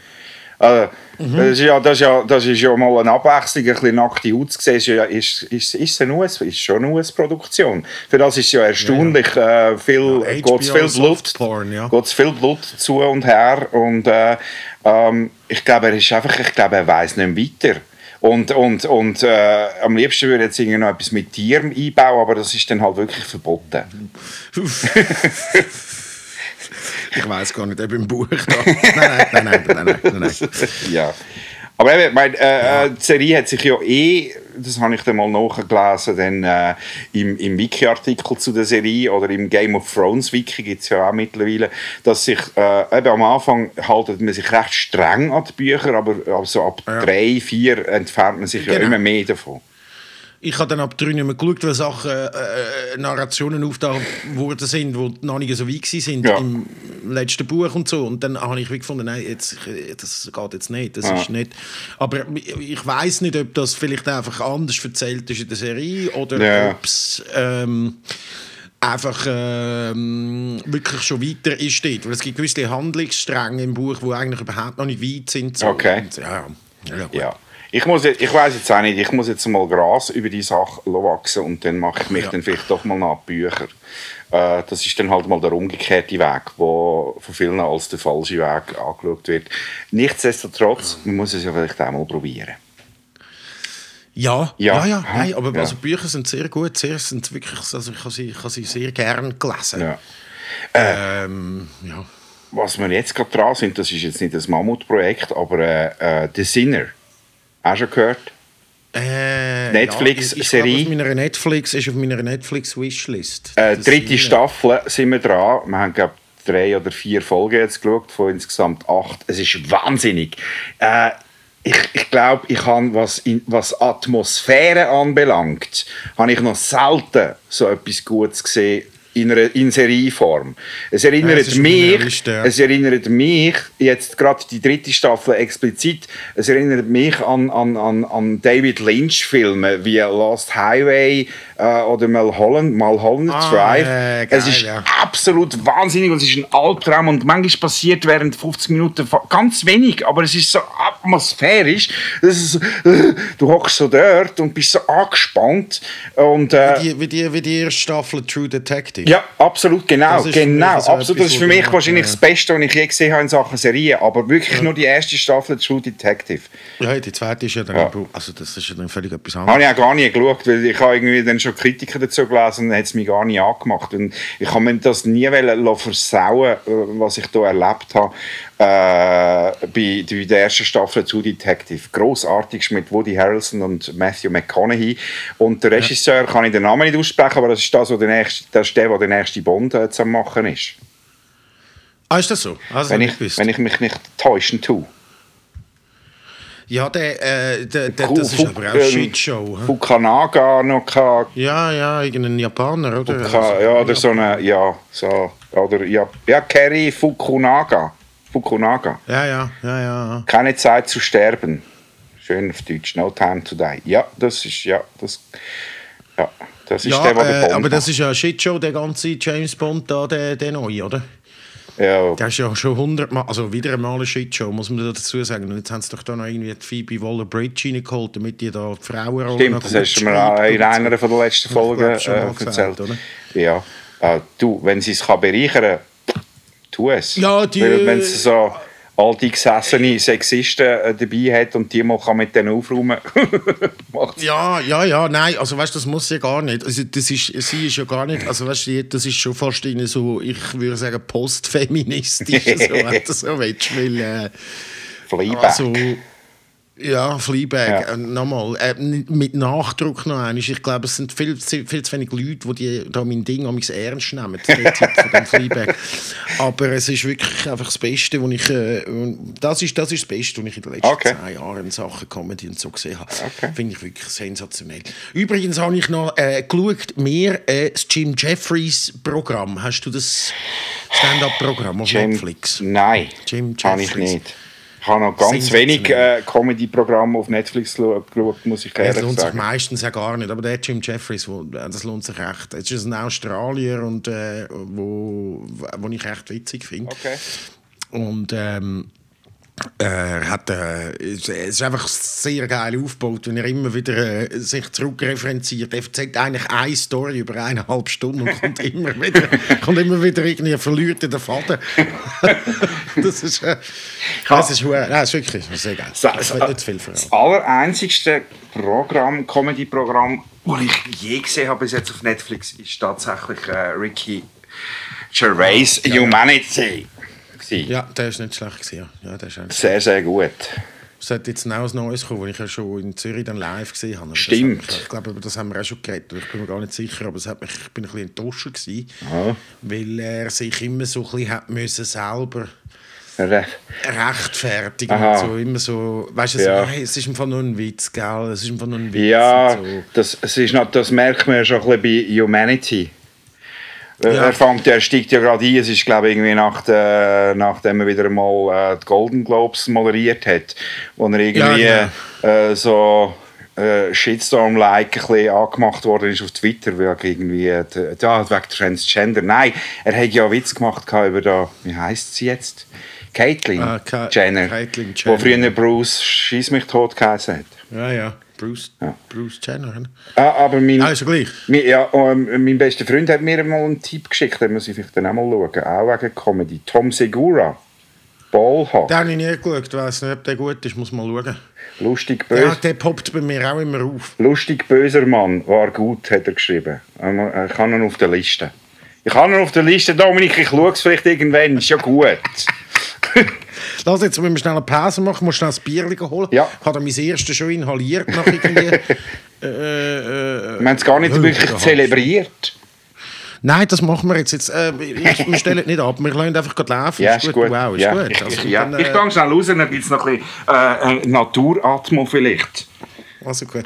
Also, Mhm. das, ist ja, das, ist ja, das ist ja mal eine Abwechslung, ein bisschen nackte Haut zu sehen, ist, ja, ist, ist, ist, eine US, ist schon eine US-Produktion. Für das ist ja erstaunlich äh, viel, Ja, geht's HBO viel Blut, Softporn, ja. geht's viel Blut zu und her und äh, ähm, ich glaube, er ist einfach, ich glaube, er weiß nicht weiter. Und, und, und äh, am liebsten würde er jetzt noch etwas mit Tieren einbauen, aber das ist dann halt wirklich verboten. Ich weiß gar nicht, ob im Buch da. Nein, nein, nein, nein, nein, nein, nein, ja. Aber eben, mein, äh, äh, die Serie hat sich ja eh, das habe ich dann mal nachgelesen, dann, äh, im, im Wiki-Artikel zu der Serie oder im Game of Thrones Wiki gibt es ja auch mittlerweile, dass sich äh, eben am Anfang haltet man sich recht streng an die Bücher, aber also ab Ja. drei, vier entfernt man sich ja Genau. immer mehr davon. Ich habe dann ab drei nicht mehr geschaut, weil Sachen, äh, äh, Narrationen aufgetaucht worden sind, die noch nicht so weit waren Ja. im letzten Buch und so. Und dann habe ich gefunden, nein, jetzt, das geht jetzt nicht. Das Ja. ist nicht. Aber ich weiß nicht, ob das vielleicht einfach anders erzählt ist in der Serie oder Ja. ob es ähm, einfach ähm, wirklich schon weiter ist. Weil es gibt gewisse Handlungsstränge im Buch, die eigentlich überhaupt noch nicht weit sind. So. Okay. Und, ja, ja. ja. Ich, muss jetzt- ich weiß jetzt auch nicht, ich muss jetzt mal Gras über die Sache wachsen und dann mache ich mich Ja. dann vielleicht doch mal nach Bücher. Äh, das ist dann halt mal der umgekehrte Weg, wo von vielen als der falsche Weg angeschaut wird. Nichtsdestotrotz, man muss es ja vielleicht auch mal probieren. Ja, Ja. ja, ja, nein, aber Ja. Also Bücher sind sehr gut, sehr, sind wirklich, also ich habe sie, ich habe sie sehr gern gelesen. Ja. Ähm, ja. Was wir jetzt gerade dran sind, das ist jetzt nicht das Mammutprojekt, aber äh, äh, The Sinner. Auch schon gehört? Äh, Netflix-Serie? Ja, glaube, meiner Netflix ist auf meiner Netflix-Wishlist. Äh, dritte sind- Staffel sind wir dran. Wir haben, glaube drei oder vier Folgen jetzt geschaut, von insgesamt acht. Es ist wahnsinnig. Äh, ich ich glaube, ich habe, was, in, was Atmosphäre anbelangt, habe ich noch selten so etwas Gutes gesehen in, einer, in Serieform. Es erinnert Ja, es mich, Liste, ja. es erinnert mich, jetzt gerade die dritte Staffel explizit, es erinnert mich an, an, an, an David Lynch-Filme wie Lost Highway äh, oder Mulholland, Mulholland Ah, Drive. äh, es geil, ist ja. absolut wahnsinnig und es ist ein Albtraum und manchmal passiert während 50 Minuten ganz wenig, aber es ist so atmosphärisch. Es ist, so, du hockst so dort und bist so angespannt und äh, Wie die, wie, die, wie die erste Staffel True Detective. Ja, absolut, genau. Das ist für mich genau, so absolut. Das ist für mich wahrscheinlich ja. das Beste, was ich je gesehen habe in Sachen Serie. Aber wirklich nur die erste Staffel True Detective. Ja, die zweite ist ja dann, Ja. also das ist ja dann völlig etwas Habe anderes. ich auch gar nicht geschaut, weil ich habe irgendwie dann schon Kritiken dazu gelesen und dann hat es mich gar nicht angemacht. Und ich habe mir das nie versauen, äh, was ich hier erlebt habe bei, bei der ersten Staffel True Detective. Grossartig mit Woody Harrelson und Matthew McConaughey. Und der Regisseur kann ich den Namen nicht aussprechen, aber das ist, das, wo der, nächste, das ist der, der der nächste Bond äh, zu machen ist. Ah, ist das so? Also, Wenn ich, wenn ich mich nicht täuschen tue. ja, der, äh, der, der, das ist aber auch ähm, Shitshow. Fukanaga noch gehabt. Ja, ja, irgendein Japaner, oder? Fuka, ja, oder so eine, ja, so, oder, ja, ja, Kerry Fukunaga. Fukunaga. Ja, ja, ja, ja. Keine Zeit zu sterben. Schön auf Deutsch. No time to die. Ja, das ist, ja, das, ja, das ist Ja, der, der äh, Bond aber das ist ja Shitshow, der ganze James Bond da, der, der neue, oder? Ja, Der ist ja schon hundertmal, also wieder einmal eine Shitshow, muss man dazu sagen. Und jetzt haben sie doch da noch irgendwie die Phoebe Waller-Bridge reingeholt, damit die da die Frauenrolle stimmt, noch das hast du mir in einer von der letzten Folgen äh, mal gesagt, erzählt. oder? Ja, äh, du, wenn sie es kann bereichern kann, tu es. Ja, die- Weil, wenn es so alte gesessene Sexisten äh, dabei hat und die mal kann mit denen aufräumen. Ja, ja, ja, nein, also weißt du, das muss ja gar nicht. Also das ist, sie ist ja gar nicht, also weißt du, das ist schon fast in so, ich würde sagen, postfeministisch, so, wenn du so willst, weil, äh, Fleabag. also, ja, Fleabag, Ja. Äh, nochmal, äh, mit Nachdruck noch einmal. Ich glaube, es sind viel, zu- viel zu wenig Leute, die, die da mein Ding amigs ernst nehmen, den Titel von dem Fleabag. Aber es ist wirklich einfach das Beste, was ich, äh, das ist, das ist das Beste, was ich in den letzten Okay. zehn Jahren in Sachen Comedy und so gesehen habe. Okay. Finde ich wirklich sensationell. Übrigens habe ich noch äh, geschaut, mehr äh, das Jim Jeffries Programm. Hast du das Stand-Up-Programm auf Jim- Netflix? Nein, Jim habe ich Jeffries. nicht. Ich habe noch ganz wenig äh, Comedy-Programme auf Netflix geschaut, muss ich Das ehrlich lohnt sich sagen. meistens ja gar nicht, aber der Jim Jeffries, wo, äh, das lohnt sich echt. Es ist ein Australier, und, äh, wo, wo ich echt witzig finde. Okay. Und ähm, er hat, äh, es ist einfach sehr geil aufgebaut, wenn er immer wieder äh, sich zurückreferenziert. Er erzählt eigentlich eine Story über eineinhalb Stunden und kommt immer wieder, kommt immer wieder irgendwie verliert in den Faden. das ist, äh, das ist, hu- nein, das ist wirklich sehr geil. So, will nicht viel verraten. das allereinzigste Programm, Comedy-Programm, das ich je gesehen habe bis jetzt auf Netflix, ist tatsächlich äh, Ricky Gervais Humanity. Gewesen. Ja, der ist nicht schlecht gewesen. Ja, Ja, der ist Sehr, sehr gut. Es hat jetzt noch ein neues kommen, das ich ja schon in Zürich dann live gesehen habe. Aber Stimmt. mich- ich glaube, über das haben wir auch schon geredet. Ich bin mir gar nicht sicher, aber es hat mich, ich bin ein bisschen enttäuscht gewesen, Ja. weil er sich immer so ein bisschen hat müssen selber Re- rechtfertigen Aha. und so immer so, weißt du, Ja. so, hey, es ist einfach nur ein Witz, gell? Es ist einfach nur ein Witz. Ja, so. das, es ist noch, das merkt man ja schon ein bisschen bei Humanity. Äh, Ja. Er, fängt, er steigt ja gerade ein, es ist glaube ich irgendwie nach der, nachdem er wieder mal äh, die Golden Globes moderiert hat, wo er irgendwie Ja, äh, so äh, Shitstorm-like ein bisschen angemacht worden ist auf Twitter, wegen irgendwie, äh, d- da, wegen Transgender. Nein, er hat ja einen Witz gemacht über da, wie heißt sie jetzt? Caitlyn Ah, Jenner, Caitlyn wo Jenner. früher Bruce «Schieß mich tot» geheißen hat. Ja, ja. Bruce, Ja. Bruce Jenner. ne? Ah, aber mein, Ah, ist ja gleich. mein, ja, ähm, mein bester Freund hat mir mal einen Tipp geschickt, den muss ich vielleicht dann auch mal schauen. Auch wegen Comedy. Tom Segura. Ballhack. Den habe ich nie geschaut. Weiss nicht, ob der gut ist. Muss mal schauen. Lustig, Ja, bös, der poppt bei mir auch immer auf. lustig böser Mann. War gut, hat er geschrieben. Ähm, Ich habe ihn auf der Liste. Ich habe ihn auf der Liste, Dominik, ich schaue es vielleicht irgendwann. Ist ja gut. Lass jetzt müssen wir schnell eine Pause machen, muss schnell ein Bier holen. Ja. Ich habe mein erstes schon inhaliert nach irgendwie. äh, äh, Wir haben es gar nicht wirklich zelebriert. Nein, das machen wir jetzt. jetzt äh, ich, wir stellen nicht ab, wir lassen einfach gerade laufen. Ja, ist gut. Wow, ist ja. gut. Ich, Also, ja. dann, ich äh, gehe schnell raus, dann gibt es noch ein bisschen äh, äh, Naturatmo vielleicht. also gut.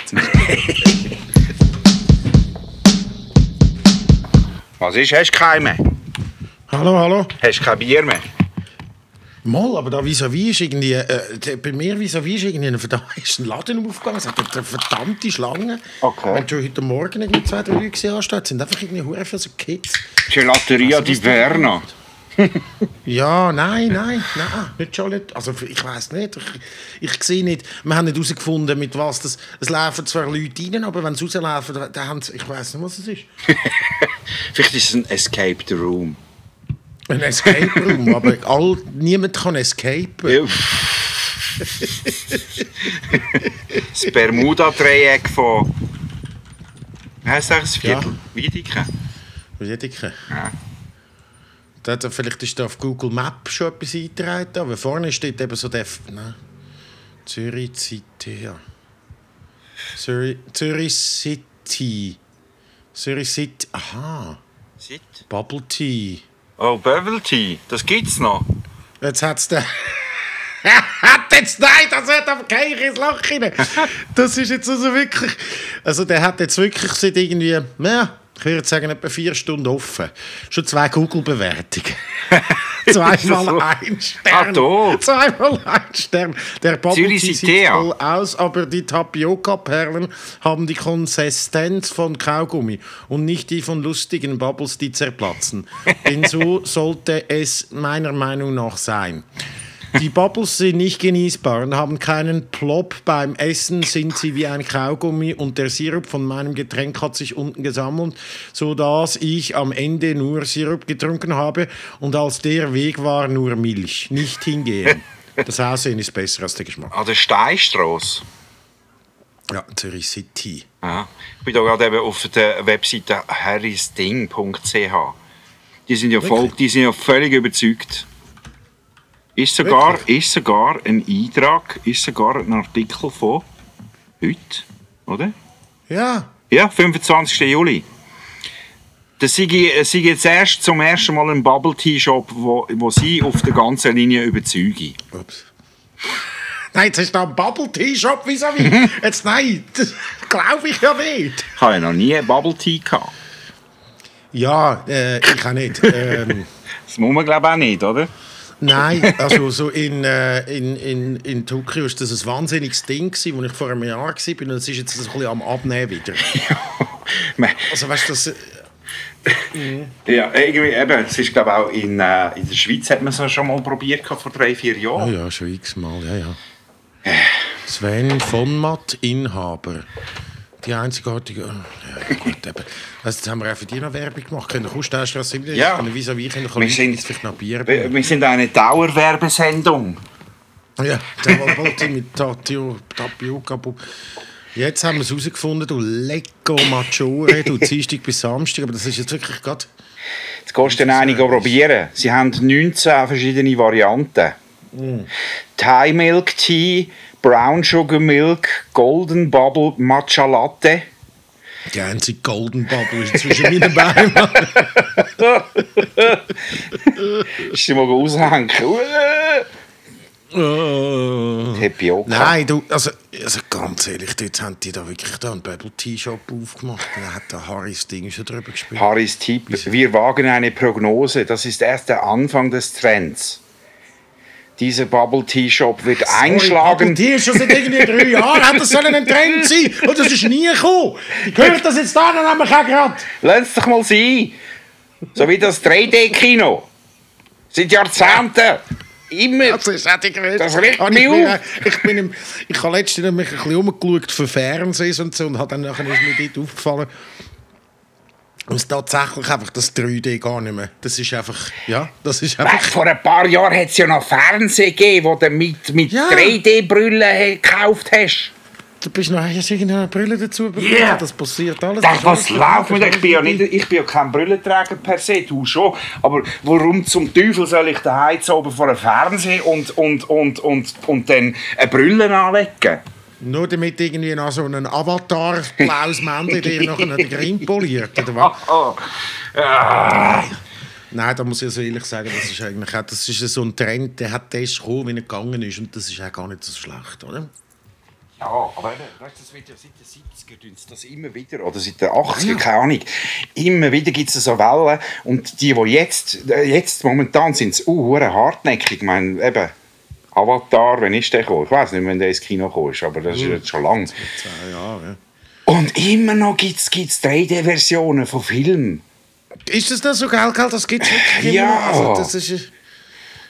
Was ist? Hast du keinen mehr? hallo, hallo. Hast du kein Bier mehr? Mal, aber da vis-à-vis ist irgendwie, äh, bei mir vis-à-vis ist irgendwie ein, ist ein Laden aufgegangen, es hat eine verdammte Schlange. Okay. Wenn du heute Morgen irgendwie zwei, drei Leute gesehen hast, sind einfach irgendwie hure viele so Kids. Gelateria Also, di Verna. Ja, nein, nein, nein, nicht nicht. Also ich weiß nicht, ich, ich sehe nicht, wir haben nicht herausgefunden, mit was das, es laufen zwar Leute rein, aber wenn sie rauslaufen, dann haben sie, ich weiß nicht, was es ist. Vielleicht ist es ein Escape the Room. Ein Escape Room, aber all, niemand kann escapen. das Bermuda-Dreieck von. Wie heisst das? Viertel? Wiedeke? Wiedeke. Ja. Da hat er- Vielleicht ist da auf Google Maps schon etwas eingetragen, aber vorne steht eben so der... Nein. Zürich City, ja. Zürich, Zürich City. Zürich City, aha. Sit. Bubble Tea. Oh, Bubble Tea, das gibt's noch. Jetzt hat's der. hat jetzt nein, das hat aber kein Loch rein. Das ist jetzt also wirklich. Also der hat jetzt wirklich seit irgendwie, ja, ich würde sagen, etwa vier Stunden offen. Schon zwei Google-Bewertungen. Zweimal so? ein Stern. Ah, da. Zweimal ein Stern. Der Bubble sieht ja. toll aus, aber die Tapioca-Perlen haben die Konsistenz von Kaugummi und nicht die von lustigen Bubbles, die zerplatzen. Denn so sollte es meiner Meinung nach sein. Die Bubbles sind nicht genießbar und haben keinen Plop. Beim Essen sind sie wie ein Kaugummi und der Sirup von meinem Getränk hat sich unten gesammelt, sodass ich am Ende nur Sirup getrunken habe und als der Weg war nur Milch. Nicht hingehen. Das Aussehen ist besser als der Geschmack. An der Steinstrasse. Ja, Zürich City. Ja. Ich bin da gerade eben auf der Webseite harrysding.ch. Die sind ja voll, die sind ja völlig überzeugt. Ist sogar, ist sogar ein Eintrag, ist sogar ein Artikel von heute, oder? Ja, Ja, 25. Juli. Das sei, sei jetzt erst zum ersten Mal ein Bubble Tea Shop, wo, wo sie auf der ganzen Linie überzeugen. Ups. Nein, jetzt ist da ein Bubble Tea Shop vis-à-vis. Jetzt nein, das glaube ich ja nicht. Ich habe ja noch nie einen Bubble Tea gehabt. Ja, äh, ich auch nicht. Ähm, Das muss man glaube ich auch nicht, oder? Nein, also so in, äh, in, in, in Tokio war das ein wahnsinniges Ding, gewesen, wo ich vor einem Jahr war. Und es ist jetzt ein bisschen am Abnehmen wieder. Also weißt du, das... äh, Ja, irgendwie eben. Es ist, glaube ich, auch in, äh, in der Schweiz hat man es schon mal probiert vor drei, vier Oh Jahren. ja, schon x-mal, ja, ja. Sven von Matt, Inhaber. Die einzigartige... Ja, gut, eben. Also, jetzt haben wir auch für die noch Werbung gemacht. Könnt ihr Kustausstrasse wieder? Ja. Können à vis können Wir sind- jetzt vielleicht noch Bier Wir, wir sind eine Dauerwerbesendung. Ja, der mit Tatio, Tapioca. Jetzt haben wir es herausgefunden, du Lecco Maggiore, du Dienstag bis Samstag, aber das ist jetzt wirklich gerade... Jetzt gehst du dann einige probieren. Sie haben 19 verschiedene Varianten. Thai Milk Tea, Brown Sugar Milk, Golden Bubble Matcha Latte. Die einzige Golden Bubble ist zwischen meinen Beinen. Ist sie mal aushängen? Oh. Tapioca. Nein, du, also, also ganz ehrlich, jetzt haben die da wirklich da einen Bubble Tea Shop aufgemacht. Da hat der Harris Ding schon drüber gespielt. Harris Tipp. Wir wagen eine Prognose. Das ist erst der Anfang des Trends. Dieser Bubble Tea Shop wird Bubble einschlagen. Tea ist schon seit irgendwie drei Jahren, hat das sollen ein Trend sein. Und das ist nie gekommen. Ich höre das jetzt da, dann haben wir keinen gerade. Lass es doch mal sein. So wie das 3D-Kino. Seit Jahrzehnten. Immer. Das ist auch die Größe. Das regt mich auf. ich, bin im, ich habe letztens mich ein bisschen umgeschaut für Fernsehen und so und dann nachher ist mir dort aufgefallen, und tatsächlich einfach das 3D gar nicht mehr. Das ist einfach, ja, das ist Weißt, einfach... vor ein paar Jahren hat es ja noch Fernsehen gegeben, wo du mit, mit Ja. 3D-Brillen gekauft hast. Du bist noch hast irgendeine Brille dazu bekommen. Yeah. Das passiert alles. Das was läuft mit Ich bin ja, nicht, ich bin ja kein Brillenträger per se, du schon. Aber warum zum Teufel soll ich daheim oben vor einem Fernseher und, und, und, und, und dann eine Brille anlegen? Nur damit irgendwie noch so ein Avatar blaues Männchen dir noch einen Grin poliert, oder was? Oh. Ah. Nein, da muss ich also ehrlich sagen, das ist eigentlich auch, das ist so ein Trend, der hat das gekommen, wie er gegangen ist und das ist auch gar nicht so schlecht, oder? Ja, aber weißt, das wird ja seit den 70er tun sie das immer wieder, oder seit den 80er, keine Ahnung. Immer wieder gibt es so Wellen und die, die jetzt, äh, jetzt momentan sind, sind uh, hartnäckig. Ich meine, eben, Avatar, wann ist der gekommen? Ich weiß nicht, wenn der ins Kino gekommen ist, aber das ist jetzt schon lange. Jahre, ja. Und immer noch gibt es 3D-Versionen von Filmen. Ist das noch so geil, Karl? Das gibt es wirklich Ja. Also, das ist,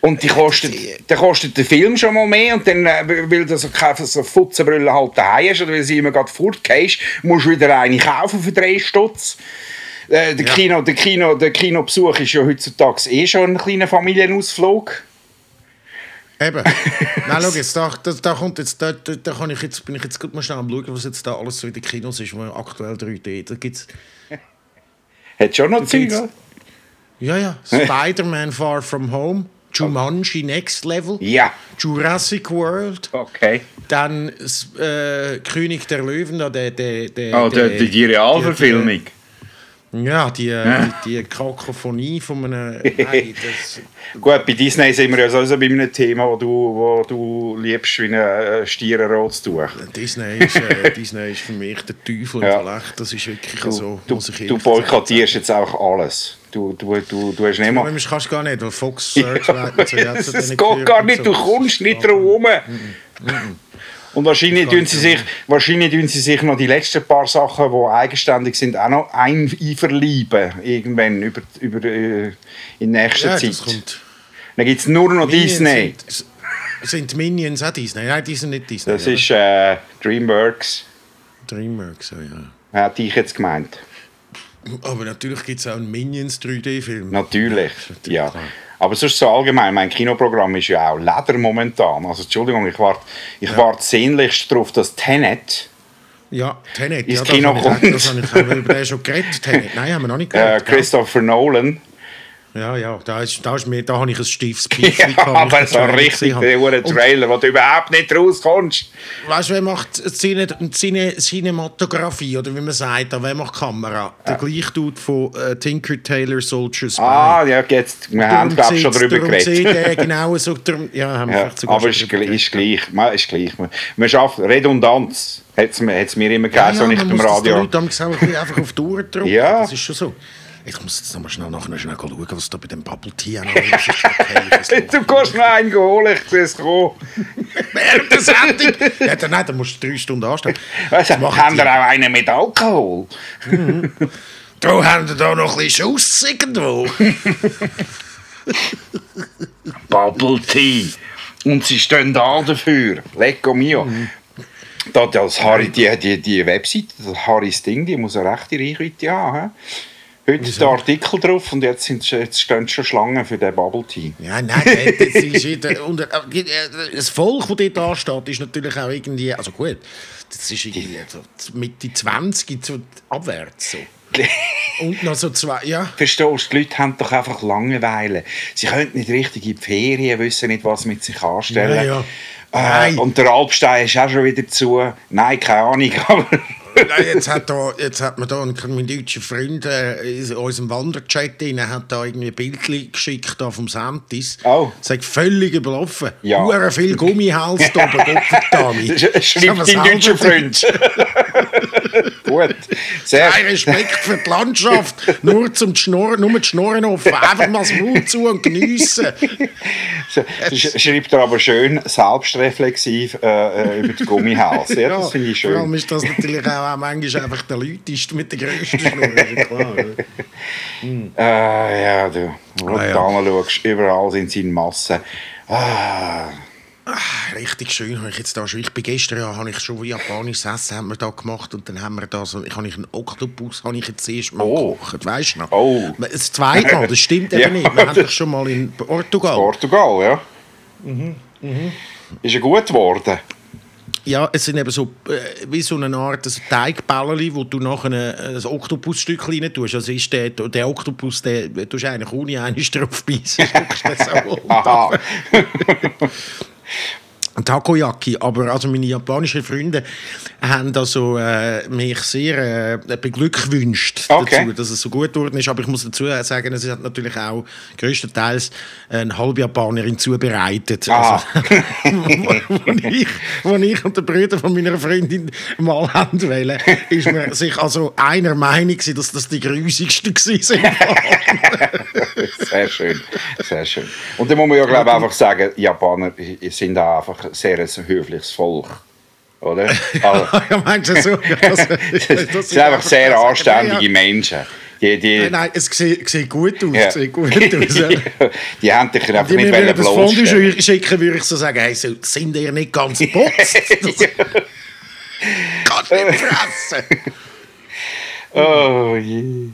Und die kostet, der kostet der Film schon mal mehr und dann, äh, weil du so, keine- so Futzenbrille halt daheim hast oder weil sie immer gerade fortgehst, musst du wieder eine kaufen für drei Stutz. Äh, der, Ja. Kino, der, Kino, der Kinobesuch ist ja heutzutage eh schon ein kleiner Familienausflug. Eben. Nein, schau jetzt, da, da, da kommt jetzt, da, da, kann ich jetzt, bin ich jetzt gut mal schnell am schauen, was jetzt da alles so in den Kinos ist, wo aktuell 3D, da gibt's, Hat schon noch Zeug, ja, ja, Spider-Man Far From Home, Jumanji Next Level, Ja. Jurassic World, Okay. dann äh, König der Löwen, der, der, der, Oh, die, die, die Realverfilmung. Ja, die, äh, die, die Kakophonie von einem, nein, das, Gut, bei Disney sind wir ja sowieso bei einem Thema, wo du, wo du liebst wie ein äh, Stierenrotes Tuch. Disney ist, äh, Disney ist für mich der Teufel Ja. im Verlag, das ist wirklich Du, so, du, ich du ehrlich boykottierst jetzt auch alles. Du, du, du, du hast nicht mal... Das kannst du gar nicht, weil Fox so, ja, Es zu es denen geht gar nicht, so. du kommst nicht drum herum. Und wahrscheinlich tun sie sich, wahrscheinlich tun sie sich noch die letzten paar Sachen, die eigenständig sind, auch noch einverlieben. Irgendwann über, über, äh, in nächster Ja, Zeit. das kommt. Dann gibt es nur noch Minions Disney. Sind, sind Minions auch Disney? Nein, die sind nicht Disney. Das oder? ist äh, Dreamworks. Dreamworks, so, ja. Hätte ich jetzt gemeint. Aber natürlich gibt es auch einen Minions 3D-Film. Natürlich. Ja. klar. Aber sonst so allgemein, mein Kinoprogramm ist ja auch Leder momentan. Also Entschuldigung, ich warte ich warte sehnlichst darauf, dass Tenet Ja, Tenet. Ins ja, Kino das habe ich, kommt. das habe ich haben wir über den schon geredet. Tenet. Nein, haben wir noch nicht äh, geredet. gell? Christopher Nolan. Ja, ja, da, ist, da, ist mir, da habe ich ein stiefes Pief. Ja, aber so richtig der hure Trailer, wo du überhaupt nicht rauskommst. Weißt du, wer macht Cine, Cine, Cinematografie oder wie man sagt, wer macht Kamera? Der gleiche Dude von äh, Tinker Tailor Soldier Spy. Ah, ja, jetzt, wir haben glaube schon darüber darum geredet. er genau so. Darum, ja, haben wir Ja, sogar aber schon ist, ist gleich. Man, ist gleich. Man, man schafft Redundanz. Hat es mir, immer Ja, gegeben, so ja, nicht man im Radio. Auch ein bisschen einfach auf die Uhr drücken. Ja. Das ist schon so. Ich muss jetzt noch mal schnell nachher schnell schauen, was da bei dem Bubble Tea alles ist. Okay, was. Du kannst noch einen holen, ich sehe es kommen. Während der Sendung. Ja, dann, nein, dann musst du drei Stunden anstehen. Machen haben wir auch einen mit Alkohol? Da haben wir da noch ein bisschen Schuss irgendwo. Bubble Tea. Und sie stehen da dafür. Lecco mio. Da, das Harry, die, die, die Webseite, das Harrys Ding, die muss eine rechte Reichweite haben. hä? Heute ist der Artikel drauf und jetzt, sind, jetzt stehen schon Schlangen für den Bubble Tea. Ja, nein, das ist und, äh, äh, das Volk, das dort ansteht, ist natürlich auch irgendwie, also gut, das ist irgendwie so Mitte 20 so abwärts so. Und noch so zwei, ja. Verstehst du, die Leute haben doch einfach Langeweile. Sie können nicht richtig in die Ferien, wissen nicht, was mit sich anstellen. Ja, ja. Äh, und der Alpstein ist auch schon wieder zu. Nein, keine Ahnung. Aber Nein, jetzt hat, da, jetzt hat mir da ein, mein deutscher Freund äh, in unserem Wanderchat drin, hat da irgendwie ein Bild geschickt da vom Santis. Oh. Sagt völlig überlaufen. Ja. Hure viel Gummihals da oben, schreibt dein deutscher Freund. Gut. Sehr, Kein Respekt für die Landschaft, nur zum Schnurren, nur die Schnurren offen, einfach mal das Maul zu und geniessen. Sch- schreibt er aber schön selbstreflexiv äh, äh, über die Gummihals. Ja, das finde ich Vor allem schön. ist das natürlich auch, auch manchmal einfach der Leuteste mit der grössten Schnur, ist ja klar. oder? Äh, ja, du, wo Ah, du ja. da schaust, überall sind sie in Massen. Ah, Richtig schön habe ich jetzt da schon. Ich bin gestern ja, habe ich schon japanisches Essen haben wir da gemacht und dann haben wir da so, ich habe ich einen Oktopus habe ich jetzt erst mal Oh. gekocht, weißt du noch? Oh. Das zweite Mal, das stimmt eben Ja. nicht. Wir haben doch schon mal in Portugal. Portugal, ja. Mhm, Ist er gut geworden? Ja, es sind eben so äh, wie so eine Art ein Teigbällchen, wo du nachher ein, ein Oktopusstück rein tust. Also ist der, der Oktopus, der du tust eigentlich ohne einen drauf beißen. Aha. Takoyaki, aber also meine japanischen Freunde haben also äh, mich sehr äh, beglückwünscht Okay. dazu, dass es so gut geworden ist. Aber ich muss dazu sagen, es hat natürlich auch größtenteils eine Halbjapanerin zubereitet. Aha. Also, wo, ich, wo ich und der Bruder von meiner Freundin mal haben wollen, ist man sich also einer Meinung dass das die grusigsten waren. Sehr schön, sehr schön. Und dann muss man ja, glaube ich, einfach sagen, Japaner sind auch einfach sehr ein höfliches Volk. Oder? Also, ja, meinst du so? Das, das sind einfach sehr anständige Menschen. Die, die, Nein, nein, es sieht, sieht gut aus. Ja. Sieht gut aus ja. die haben dich einfach Die nicht wollen würden das Fondue bloßstellen. sch- schicken, würde ich so sagen, hey, so, sind ihr nicht ganz putzt? Das du nicht fressen. Oh je.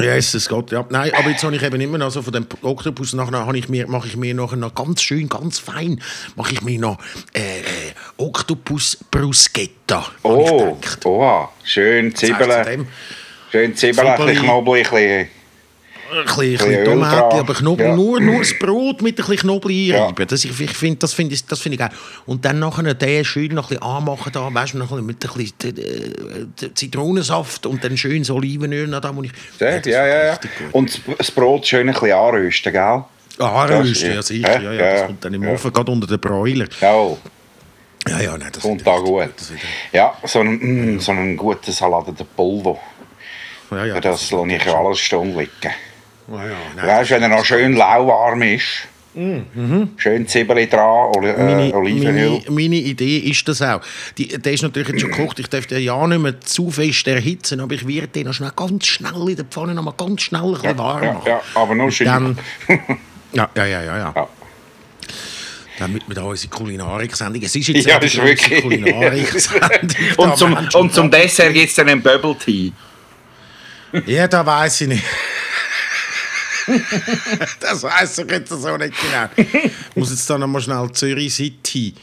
Ja, es es geht, ja. Nein, aber jetzt habe ich eben immer noch so von dem Oktopus, nachher habe ich mir, mache ich mir nachher noch ganz schön, ganz fein, mache ich mir noch äh, äh, Oktopus Bruschetta, Oh, gedacht. oh, schön Zwiebeln. Schön Zwiebeln. Knoblauch, ein bisschen... Ein bisschen, Tomate, aber Knoblauch, Ja. nur, nur das Brot mit ein bisschen Knoblauch Ja. einreiben. Das, ich, ich find, das finde ich, das find ich geil. Und dann nachher den schön noch ein bisschen anmachen, da, weißt noch ein bisschen mit ein bisschen äh, Zitronensaft und dann schön Olivenöl. noch Da, wo ich, Ja, das ja, ja. ja. Und das Brot schön ein bisschen anrösten, gell? Ah, Das- Rösten, ja, ja. sicher. Ja, ja, Ja, das ja. kommt dann im Ja. Ofen, gerade unter den Broiler. Ja, Ja, ja, nein, das kommt da gut. Das Ja, so einen, mm, so einen guten Salat de Polvo. Ja, ja, Ja, das lasse ich ja alles stehen liegen. Ja, ja, nein, Weißt du, wenn er noch schön lauwarm ist, schön Zwiebeln dran, Oli äh, Mhm. Meine, Olivenöl. meine, meine Idee ist das auch. Die, der ist natürlich jetzt schon gekocht. Ich darf den ja nicht mehr zu fest erhitzen, aber ich werde den noch schnell, ganz schnell in der Pfanne noch mal ganz schnell ein bisschen warm Ja, machen. ja, aber nur schön. Dann, ja, ja, ja, ja, ja. Ja. Damit wir da unsere Kulinarik-Sendung. Es ist jetzt Ja, ist wirklich. Kulinarik-Sendung. Und zum, und zum Dessert gibt es dann einen Bubble Tea. Ja, da weiß ich nicht. Das weiß ich jetzt so nicht genau. Ich muss jetzt da noch mal schnell Zürich City.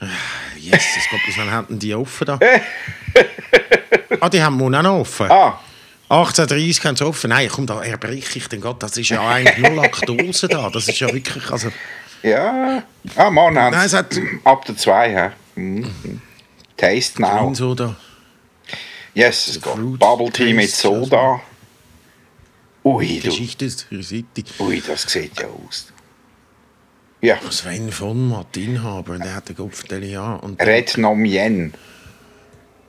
Ah, Jesus Gott, bis wann hatten die offen da? ah, die haben auch noch offen. Ah, 18.30 haben sie offen. Nein, komm, da erbreche ich den Gott. Das ist ja eigentlich nur Laktose da. Das ist ja wirklich, also... ja. Ah, Mann, haben Nein, es hat ab der 2, hä? Mhm. Taste now. Soda. Yes. Fruit Bubble Tea mit Soda. Ui, du. Geschichte ist City. Ui, das sieht ja aus. Ja, Sven von Martinhaber, der hat den Kopf ja. Und Red Nom Yen.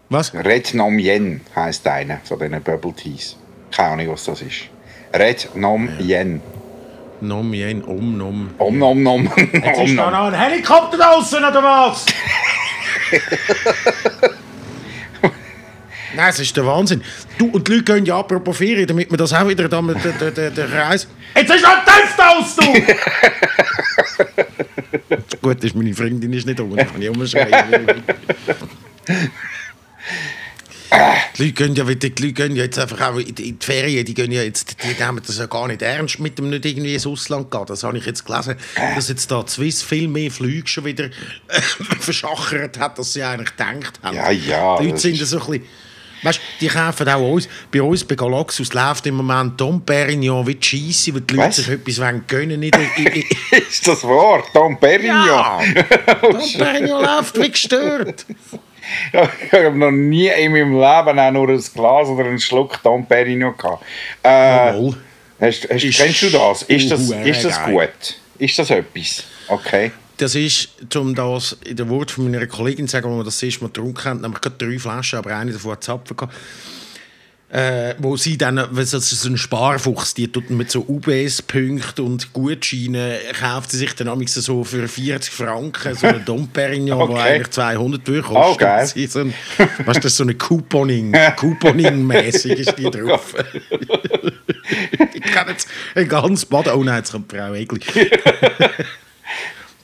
Was? Red Nom Yen heisst einer von diesen Bubble Teas. Keine Ahnung, was das ist. Red Nom Yen. Nom jen, om nom. Om nom nom. Jetzt ist da noch ein Helikopter draußen, oder was? Nein, es ist der Wahnsinn. Du, und die Leute gehen ja apropos Ferien, damit wir das auch wieder da mit der, der, der, Reise... Jetzt ist ein Test aus, du! Gut, ist meine Freundin ist nicht um, dann kann ich umschreien. Die Leute gehen ja, die Leute gehen ja jetzt einfach auch in die Ferien, die gehen ja jetzt, die nehmen das ja gar nicht ernst mit dem nicht irgendwie ins Ausland gehen. Das habe ich jetzt gelesen, dass jetzt da Swiss viel mehr Flüge schon wieder äh, verschachert hat, als sie eigentlich gedacht haben. Ja, ja, Die Leute sind ist- ja so ein bisschen, weißt, die kaufen auch uns, bei uns bei Galaxus läuft im Moment Dom Perignon wie die Scheisse, weil die Leute Was? sich etwas wollen gönnen in der- in- in- ist das wahr? Dom Perignon? Ja! Dom Perignon läuft wie gestört. Ich habe noch nie in meinem Leben auch nur ein Glas oder einen Schluck Dom Perignon gehabt. Äh, hast, hast, kennst du das? Ist das, ist das gut? Ist das etwas? Okay. Das ist, um das in der Wort von meiner Kollegin zu sagen, wo wir das erste Mal getrunken haben, nämlich drei Flaschen, aber eine davon hat Zapfen gehabt. Äh, wo sie dann, weil das ist so ein Sparfuchs, die tut mit so UBS-Punkten und Gutscheinen, kauft sie sich dann amigs so für 40 Franken so einen Dom Perignon, der Okay. eigentlich 200 würde Oh, kosten. geil. Sie so ein, weißt das ist so eine Couponing, Couponing-mäßig ist die drauf. ich kann jetzt ein ganz Bad, oh nein, jetzt kommt Frau Egli.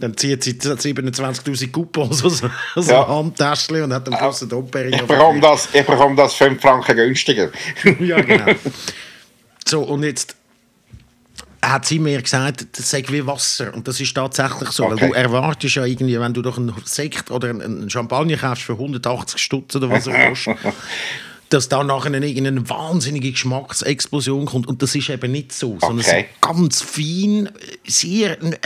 Dann zieht sie 27'000 Coupons aus, aus Ja. Handtäschchen und hat einen Dom Ich Perignon. bekomme das, ich bekomme das 5 Franken günstiger. Ja, genau. so, und jetzt hat sie mir gesagt, das sei wie Wasser. Und das ist tatsächlich so. Weil Okay. du erwartest ja irgendwie, wenn du doch einen Sekt oder einen- Champagner kaufst für 180 Stutz oder was er kostet, dass da nachher eine, irgendeine wahnsinnige Geschmacksexplosion kommt. Und das ist eben nicht so. Sondern es Okay. ist ganz fein, sehr, äh,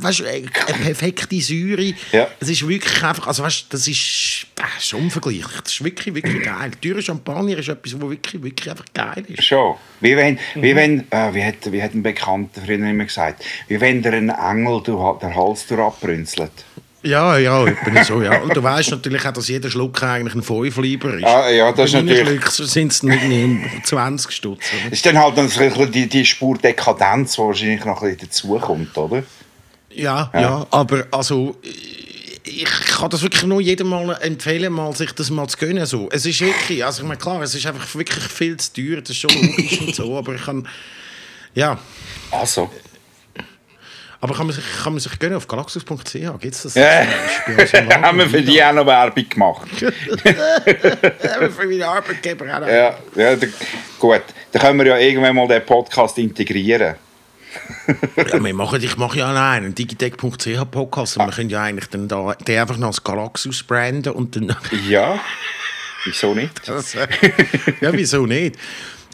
weißt, du, eine perfekte Säure. Ja. Es ist wirklich einfach, also weißt, das ist, das ist unvergleichlich. Das ist wirklich, wirklich geil. Teure Champagner ist etwas, was wirklich, wirklich einfach geil ist. Schon. Wie wenn, Mhm. wie wenn äh, wie, hat, wie hat ein Bekannter früher immer gesagt, wie wenn der einen Engel durch, der Hals durchbrünzelt. Ja, ja, ich bin so, ja. Und du weißt natürlich auch, dass jeder Schluck eigentlich ein Fünfliber ist. Ah, ja, das ist Bei natürlich- sind es irgendwie 20 Stutz. oder? Es ist dann halt dann die, die Spur Dekadenz, die wahrscheinlich noch ein bisschen dazukommt, oder? Ja, ja, aber also ich kann das wirklich nur jedem mal empfehlen, mal sich das mal zu gönnen. So. Es ist wirklich, also ich meine, klar, es ist einfach wirklich viel zu teuer, das ist schon logisch und so, aber ich kann, ja, Also. Aber kann man sich, kann man sich gönnen auf galaxus.ch, gibt es das? Ja. Haben wir für die auch noch Werbung gemacht. für meine Arbeitgeber auch noch. Ja, ja da, gut. Dann können wir ja irgendwann mal den Podcast integrieren. Ja, wir machen, ich mache ja auch einen digitech.ch Podcast und wir können ja eigentlich dann da, den einfach noch als Galaxus branden und dann... Ja. Wieso nicht? Ja, wieso nicht?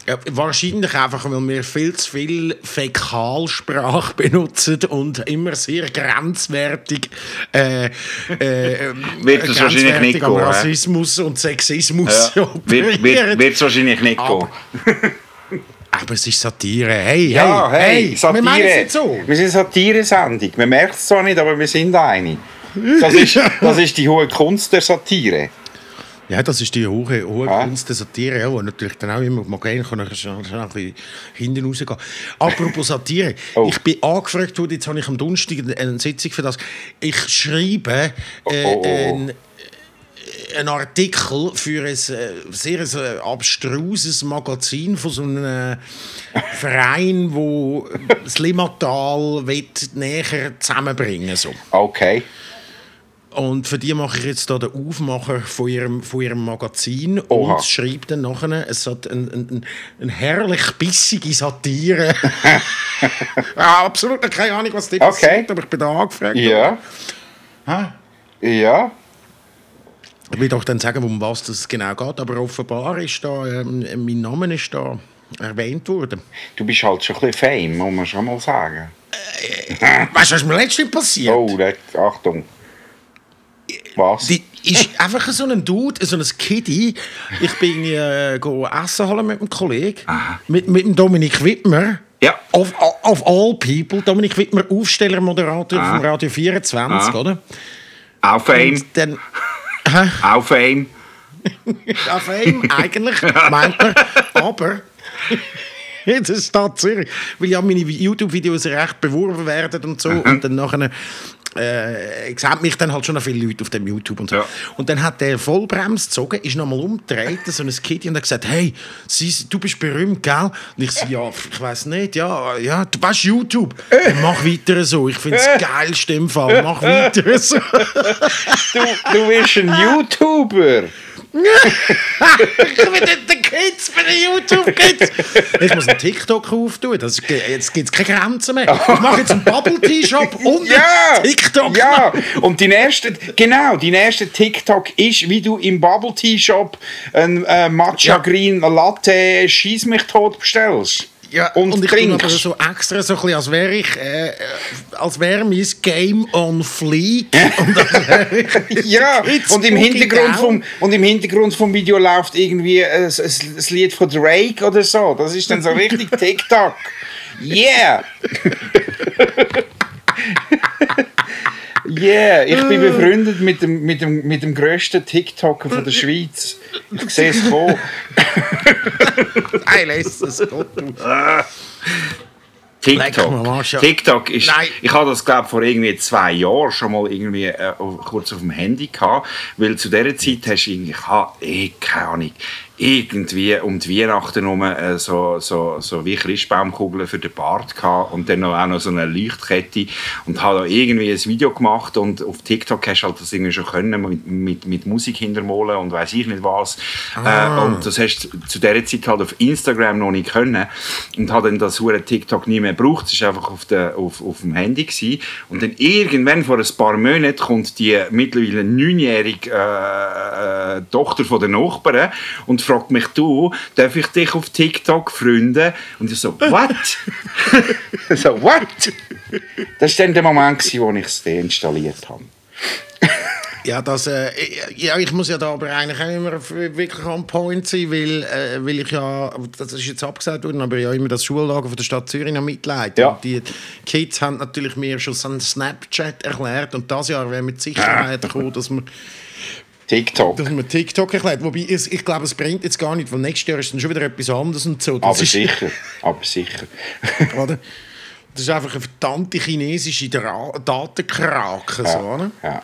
Ja, wahrscheinlich einfach, weil wir viel zu viel Fäkalsprache benutzen und immer sehr grenzwertig, äh, äh, Wird das wahrscheinlich nicht am gehen? Rassismus und Sexismus Ja. Wird, wird, wird wahrscheinlich nicht Aber- gehen. Aber es ist Satire. Hey, Ja, hey, hey, Satire. Wir es so. Wir sind Satire-Sendung. Man merkt es zwar nicht, aber wir sind eine. Das ist, das ist die hohe Kunst der Satire. Ja, das ist die hohe, hohe Ah. Kunst der Satire, ja, wo natürlich dann auch immer mal gehen kann, ich schon, schon ein bisschen hinten rausgehen. Apropos Satire, Oh. ich bin angefragt worden, jetzt habe ich am Donnerstag eine- Sitzung für das. Ich schreibe äh, Oh, oh, oh. Ein, einen Artikel für ein äh, sehr äh, abstruses Magazin von so einem äh, Verein, wo das Limmatal will näher zusammenbringen so. Okay. Und für die mache ich jetzt da den Aufmacher von ihrem, von ihrem Magazin Oha. und schreibe dann nachher, es hat ein, ein, ein, herrlich bissige Satire. ja, absolut keine Ahnung, was da Okay. passiert, aber ich bin da angefragt. Ja. Ja. Ich will doch dann sagen, um was das genau geht, aber offenbar ist da, ähm, mein Name ist da erwähnt worden. Du bist halt schon ein bisschen fame, muss man schon mal sagen. Weißt du, was mir letztens passiert? Oh, das, Achtung. Was? Die ist einfach so ein Dude, so ein Kiddie. Ich bin äh, go essen holen mit einem Kollegen, mit, mit dem Dominik Wittmer. Ja. Of, of all people. Dominik Wittmer, Aufsteller, Moderator Ah. von Radio 24, oder? Auch Fame. Dann... Auch Fame. Ja, Fame, eigentlich, meint er. Aber... Das ist Zürich. Weil ja meine YouTube-Videos recht beworben werden und so. Und dann nachher äh, sehen mich dann halt schon noch viele Leute auf dem YouTube und so. Ja. Und dann hat der Vollbremse gezogen, ist nochmal umgedreht, so ein Kitty, und hat gesagt, hey, Sie, du bist berühmt, gell? Und ich so, ja, ich weiß nicht, ja, ja, du bist YouTube. Dann mach weiter so, ich finde es geilste im Fall, mach weiter so. Du, du bist ein YouTuber. nicht der Kids bei den YouTube-Kids. Ich muss einen TikTok auftun. Das, ist- jetzt gibt es keine Grenzen mehr. Ich mache jetzt einen Bubble-Tea-Shop und Ja! einen TikTok. Ja! Und dein erster, genau, dein erster TikTok ist, wie du im Bubble Tea Shop ein äh, Matcha Ja. Green Latte Schieß mich tot bestellst. Ja, und, und, so extra so ein bisschen, als wäre ich, äh, als wäre mein Game on Fleek. und Ja, und im, Hintergrund vom, und im Hintergrund vom Video läuft irgendwie ein, ein, ein Lied von Drake oder so. Das ist dann so richtig TikTok. Yeah! Yeah, ich bin befreundet mit dem, mit dem, mit dem grössten TikToker von der Schweiz. Ich sehe es kommen. Nein, lass es TikTok. TikTok ist. Nein. Ich habe das glaube vor irgendwie zwei Jahren schon mal irgendwie äh, kurz auf dem Handy gehabt, weil zu dieser Zeit hast du irgendwie, ich habe eh keine Ahnung, irgendwie um die Weihnachten herum äh, so, so, so wie Christbaumkugeln für den Bart gehabt und dann noch, auch noch so eine Leuchtkette und habe da irgendwie ein Video gemacht und auf TikTok hast du halt das irgendwie schon können mit, mit, mit Musik hintermalen und weiß ich nicht was. Äh, und das hast du zu dieser Zeit halt auf Instagram noch nicht können und habe dann das hure TikTok nie mehr gebraucht, es war einfach auf, der, auf, auf dem Handy gewesen. und dann irgendwann vor ein paar Monaten kommt die mittlerweile neunjährige äh, äh, Tochter von der Nachbarn und fragt mich, du, darf ich dich auf TikTok freunden? Und ich so, what? so, what? Das war dann der Moment, wo ich es deinstalliert habe. Ja, das, äh, ja, ich muss ja da aber eigentlich auch immer wirklich on point sein, weil, äh, weil ich ja, das ist jetzt abgesagt worden, aber ja immer das Schullager von der Stadt Zürich noch mitleite. Ja. Und die Kids haben natürlich mir schon so einen Snapchat erklärt und das Jahr wäre mit Sicherheit gekommen, dass man, TikTok. dass man TikTok erklärt. Wobei, es, ich glaube, es bringt jetzt gar nicht, weil nächstes Jahr ist dann schon wieder etwas anderes und so. Das Aber ist, sicher, aber sicher. Oder? Das ist einfach eine verdammte chinesische Dra Datenkrake. So, oder? Ja.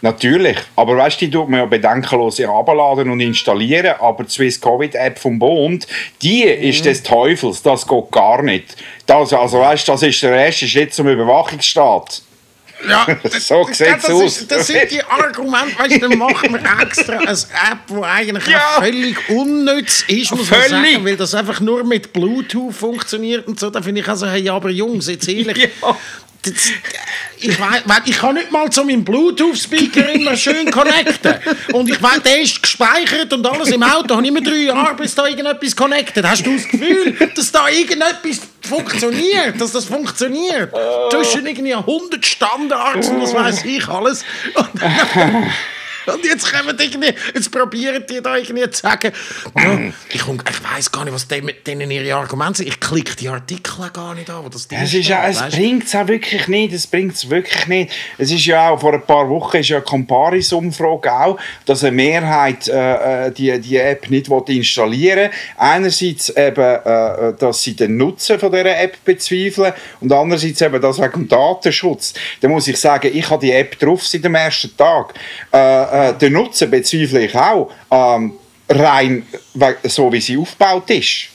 Natürlich, aber weißt du, die tut man ja bedenkenlos herunterladen und installieren, aber die Swiss Covid App vom Bund, die ist des Teufels, das geht gar nicht. Das, also weißt das ist der erste Schritt zum Überwachungsstaat. Ja, So das, sieht's das, aus. Das sind die Argumente, weißt du, dann machen wir extra eine App, die eigentlich Ja. völlig unnütz ist, muss man Völlig. sagen, weil das einfach nur mit Bluetooth funktioniert und so. Da finde ich also, hey, aber Jungs, jetzt ehrlich. Ja. Das, ich, weiß, weil ich kann nicht mal zu meinem Bluetooth-Speaker immer schön connecten. Und ich weiß, der ist gespeichert und alles im Auto. habe ich immer drei Jahre, bis da irgendetwas connected. Hast du das Gefühl, dass da irgendetwas funktioniert? Dass das funktioniert? Zwischen irgendwie 100 Standards und das weiß ich alles. Und, jetzt kommen die irgendwie, jetzt probieren die da irgendwie zu sagen, ja, ich, ich weiß gar nicht, was mit denen ihre Argumente sind. Ich klicke die Artikel gar nicht an, wo das Ding Es, ist ja, es bringt es auch wirklich nicht, es bringt es wirklich nicht. Es ist ja auch, vor ein paar Wochen ist ja eine Comparis-Umfrage auch, dass eine Mehrheit äh, äh, die, die App nicht installieren will. Einerseits eben, äh, äh, dass sie den Nutzen von dieser App bezweifeln und andererseits eben das wegen dem Datenschutz. Da muss ich sagen, ich habe die App drauf seit dem ersten Tag. Äh, äh, den Nutzen bezweifle ich auch, ähm, rein so wie sie aufgebaut ist.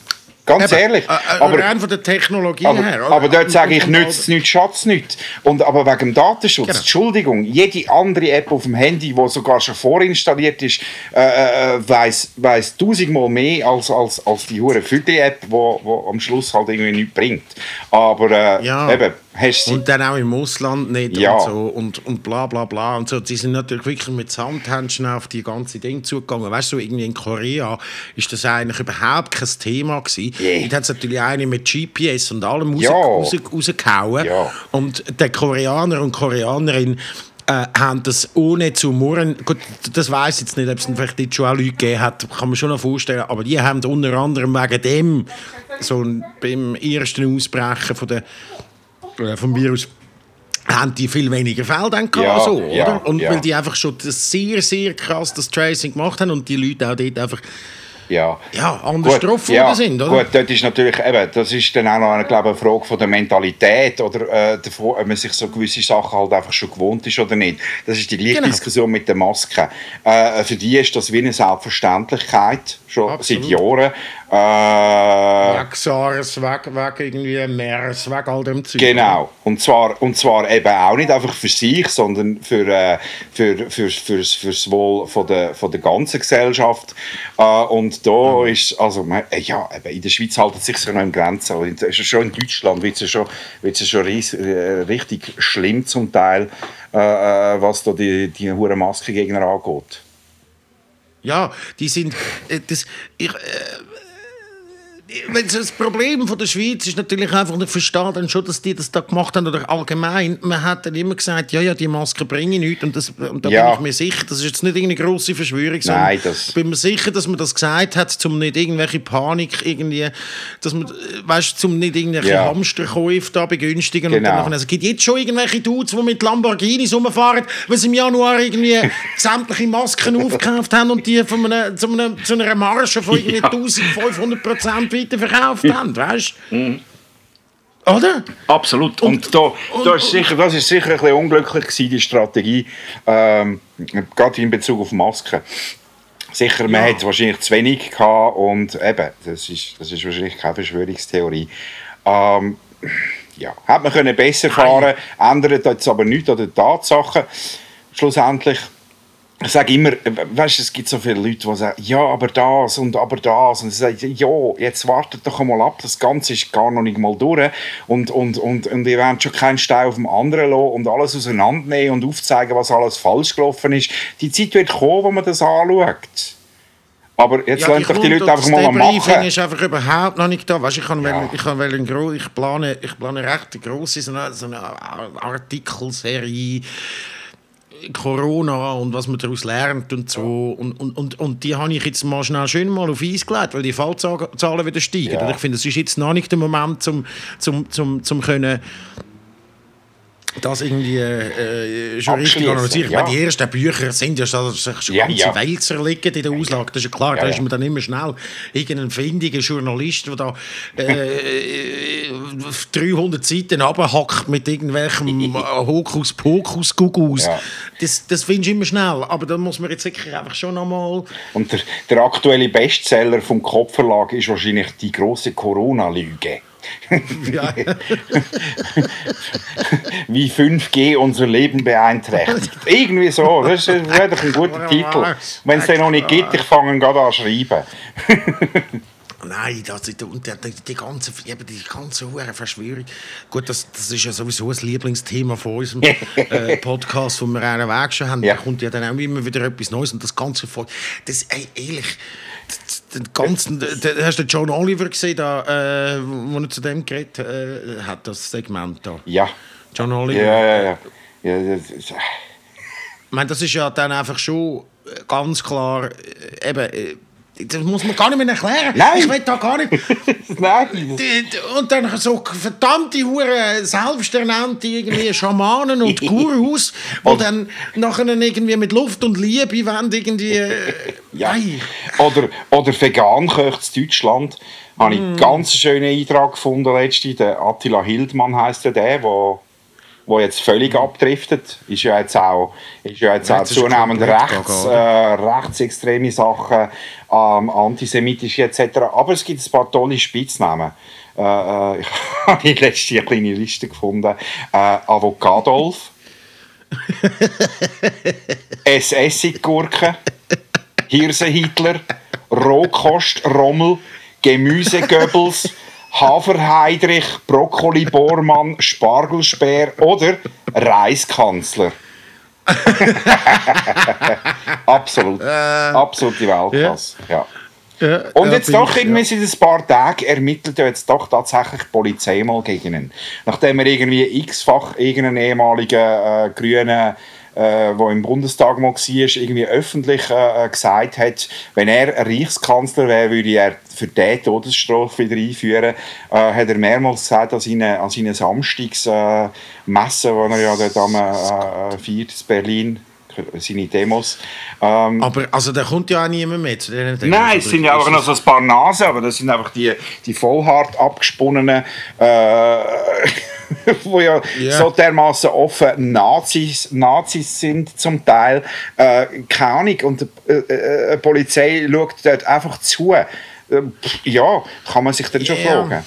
Ganz Eben, ehrlich. Äh, aber, rein von der Technologie aber, her. oder? aber dort sage ich, nützt es nicht, schatz nicht. Und, aber wegen dem Datenschutz, Genau. Entschuldigung, jede andere App auf dem Handy, die sogar schon vorinstalliert ist, äh, äh, weiss, weiss tausendmal mehr als, als, als die hure Füdri-App, die am Schluss halt irgendwie nichts bringt. Aber äh, Ja. eben, hast. Und dann auch im Ausland nicht Ja. und so und, und bla bla bla und so. Die sind natürlich wirklich mit Samthändchen auf die ganze Ding zugegangen. Weißt du, irgendwie in Korea ist das eigentlich überhaupt kein Thema gewesen. Yeah. Dort hat es natürlich eine mit GPS und allem raus, Ja. raus, rausgehauen. Ja. Und der Koreaner und Koreanerin äh, haben das ohne zu murren, gut, das weiß ich jetzt nicht, ob es vielleicht jetzt schon auch Leute gegeben hat, kann man schon noch vorstellen, aber die haben unter anderem wegen dem, so ein- beim ersten Ausbrechen von der, äh, vom Virus, haben die viel weniger Fälle dann gehabt, Ja, so, ja, oder? Und ja. weil die einfach schon das sehr, sehr krass das Tracing gemacht haben und die Leute auch dort einfach Ja. ja, anders Gut, drauf ja, worden sind, oder? Gut, dort ist natürlich eben, das ist dann auch noch eine, glaube ich, eine Frage von der Mentalität oder äh, davon, ob man sich so gewisse Sachen halt einfach schon gewohnt ist oder nicht. Das ist die gleiche Genau. Diskussion mit der Maske. Äh, für die ist das wie eine Selbstverständlichkeit, schon Absolut. seit Jahren. Äh, SARS, weg, weg irgendwie MERS, weg all dem Zeug. Genau. Und zwar, und zwar eben auch nicht einfach für sich, sondern für, äh, für, für, fürs, fürs Wohl von der, von der ganzen Gesellschaft. Äh, und da ist, also, man, äh, ja, eben in der Schweiz hält es sich noch im Grenzen. Aber in, schon in Deutschland wird es schon, wird's ja schon ries, äh, richtig schlimm zum Teil, äh, was da die, die hohen Maskengegner angeht. Ja, die sind. Das, ich, das Problem von der Schweiz ist natürlich einfach, ich verstehe dann schon, dass die das da gemacht haben, oder allgemein, man hat dann immer gesagt, ja, ja, die Maske bringen nichts, und, das, und da Ja. bin ich mir sicher, das ist jetzt nicht irgendeine grosse Verschwörung, sondern Nein, das- ich bin mir sicher, dass man das gesagt hat, um nicht irgendwelche Panik irgendwie, dass man, weißt, um nicht irgendwelche Ja. Hamsterkäufe da begünstigen und Genau. dann nachher, also, es gibt jetzt schon irgendwelche Dudes, die mit Lamborghinis rumfahren, weil sie im Januar irgendwie sämtliche Masken aufgekauft haben und die von einem, zu, einem, zu einer Marge von irgendwie 1500 Prozent weiterverkauft haben, weißt du? Oder? Absolut. Und, da, da ist sicher, das ist sicher ein bisschen unglücklich gewesen, die Strategie, ähm, gerade in Bezug auf Masken. Sicher, man Ja. hat wahrscheinlich zu wenig gehabt und eben, das ist, das ist wahrscheinlich keine Verschwörungstheorie. Ähm, ja, hätte man können besser fahren ändert jetzt aber nichts an den Tatsachen. Schlussendlich, ich sage immer, weißt, es gibt so viele Leute, die sagen, ja, aber das und aber das. Und ich sage, ja, jetzt wartet doch einmal ab, das Ganze ist gar noch nicht mal durch. Und, und, und, und ihr wollt schon keinen Stein auf dem anderen lassen und alles auseinandernehmen und aufzeigen, was alles falsch gelaufen ist. Die Zeit wird kommen, wo man das anschaut. Aber jetzt Ja, lasst doch die Leute einfach das mal machen. ist einfach überhaupt noch nicht da. Weißt, ich, kann Ja. wollen- ich, kann wollen ich, plane, ich plane recht eine grosse so eine, so eine Artikelserie Corona und was man daraus lernt und so. Und, und, und, und die habe ich jetzt mal schnell schön mal auf Eis gelegt, weil die Fallzahlen wieder steigen. Ja. Und ich finde, es ist jetzt noch nicht der Moment, zum, zum, zum, zum können das irgendwie äh, schon richtig analysieren. ja. Die ersten Bücher sind ja schon, schon Ja, ganze ja. Wälzer liegen in der Auslage. Das ist ja klar, Ja, da ist man dann immer schnell irgendein findiger Journalist, der da äh, 300 Seiten runterhackt mit irgendwelchem Hokus-Pokus-Gugus. Ja. Das, das findest du immer schnell. Aber da muss man jetzt wirklich einfach schon einmal... Und der, der aktuelle Bestseller vom Kopfverlag ist wahrscheinlich die große Corona-Lüge. Ja. Wie 5G unser Leben beeinträchtigt. Irgendwie so, das ist- wäre doch ein guter Titel. Wenn es den noch nicht gibt, ich fange gerade an zu schreiben. Nein, das, die, die, die, ganze, eben die ganze hohe Verschwörung. Gut, das, das ist ja sowieso ein Lieblingsthema von unserem äh, Podcast, wo wir einen Weg schon haben. Ja. Da kommt ja dann auch immer wieder etwas Neues und das ganze voll. Das, ey, ehrlich, den ganzen, da- hast du den John Oliver gesehen, da, äh, wo er zu dem geredet äh, hat, das Segment da? Ja. John Oliver. Ja, ja, ja. ja das ist- Ich meine, das ist ja dann einfach schon ganz klar, äh, eben, äh, das muss man gar nicht mehr erklären. Nein. Ich will da gar nicht. Nein. Und dann so verdammte Hure selbsternannte irgendwie Schamanen und Gurus, die dann nachher irgendwie mit Luft und Liebe wollen irgendwie... äh, Ja. Nein. Oder, oder vegan kocht in Deutschland. Habe ich einen ganz schönen Eintrag gefunden letztens. Der Attila Hildmann heisst der, der wo jetzt völlig abdriftet. Ist ja jetzt auch, ist ja jetzt Ja, auch zunehmend rechts, äh, rechtsextreme Sachen, ähm, antisemitische etc. Aber es gibt ein paar tolle Spitznamen. Äh, äh, ich habe letztens eine kleine Liste gefunden. Äh, Avocadolf. SS-Gurke. Hirse-Hitler. Rohkost-Rommel. Gemüse-Goebbels. Hafer-Heidrich. Brokkoli-Bormann. Spargelspeer oder Reiskanzler. Absolut. Absolute Weltklasse. Ja. Ja, Und ja, jetzt doch ich, irgendwie seit ein paar Tagen ermittelt ja jetzt doch tatsächlich die Polizei mal gegen ihn. Nachdem er irgendwie x-fach irgendeinen ehemaligen äh, Grünen, äh, der im Bundestag mal war, irgendwie öffentlich äh, gesagt hat, wenn er Reichskanzler wäre, würde er für die Todesstrafe wieder einführen. Äh, hat er mehrmals gesagt an seinen, an seinen Samstagsmessen, äh, die er ja dort am äh, feiert in Berlin, seine Demos. Ähm, Aber also, da kommt ja auch niemand mehr zu diesen Demos. Nein, es sind ja einfach noch so ein paar Nasen, aber das sind einfach die, die vollhart abgesponnenen, äh, wo ja, Ja. so dermaßen offen Nazis, Nazis sind zum Teil. Äh, keine Ahnung, und äh, äh, die Polizei schaut dort einfach zu. Äh, pff, ja, kann man sich dann schon Ja. fragen.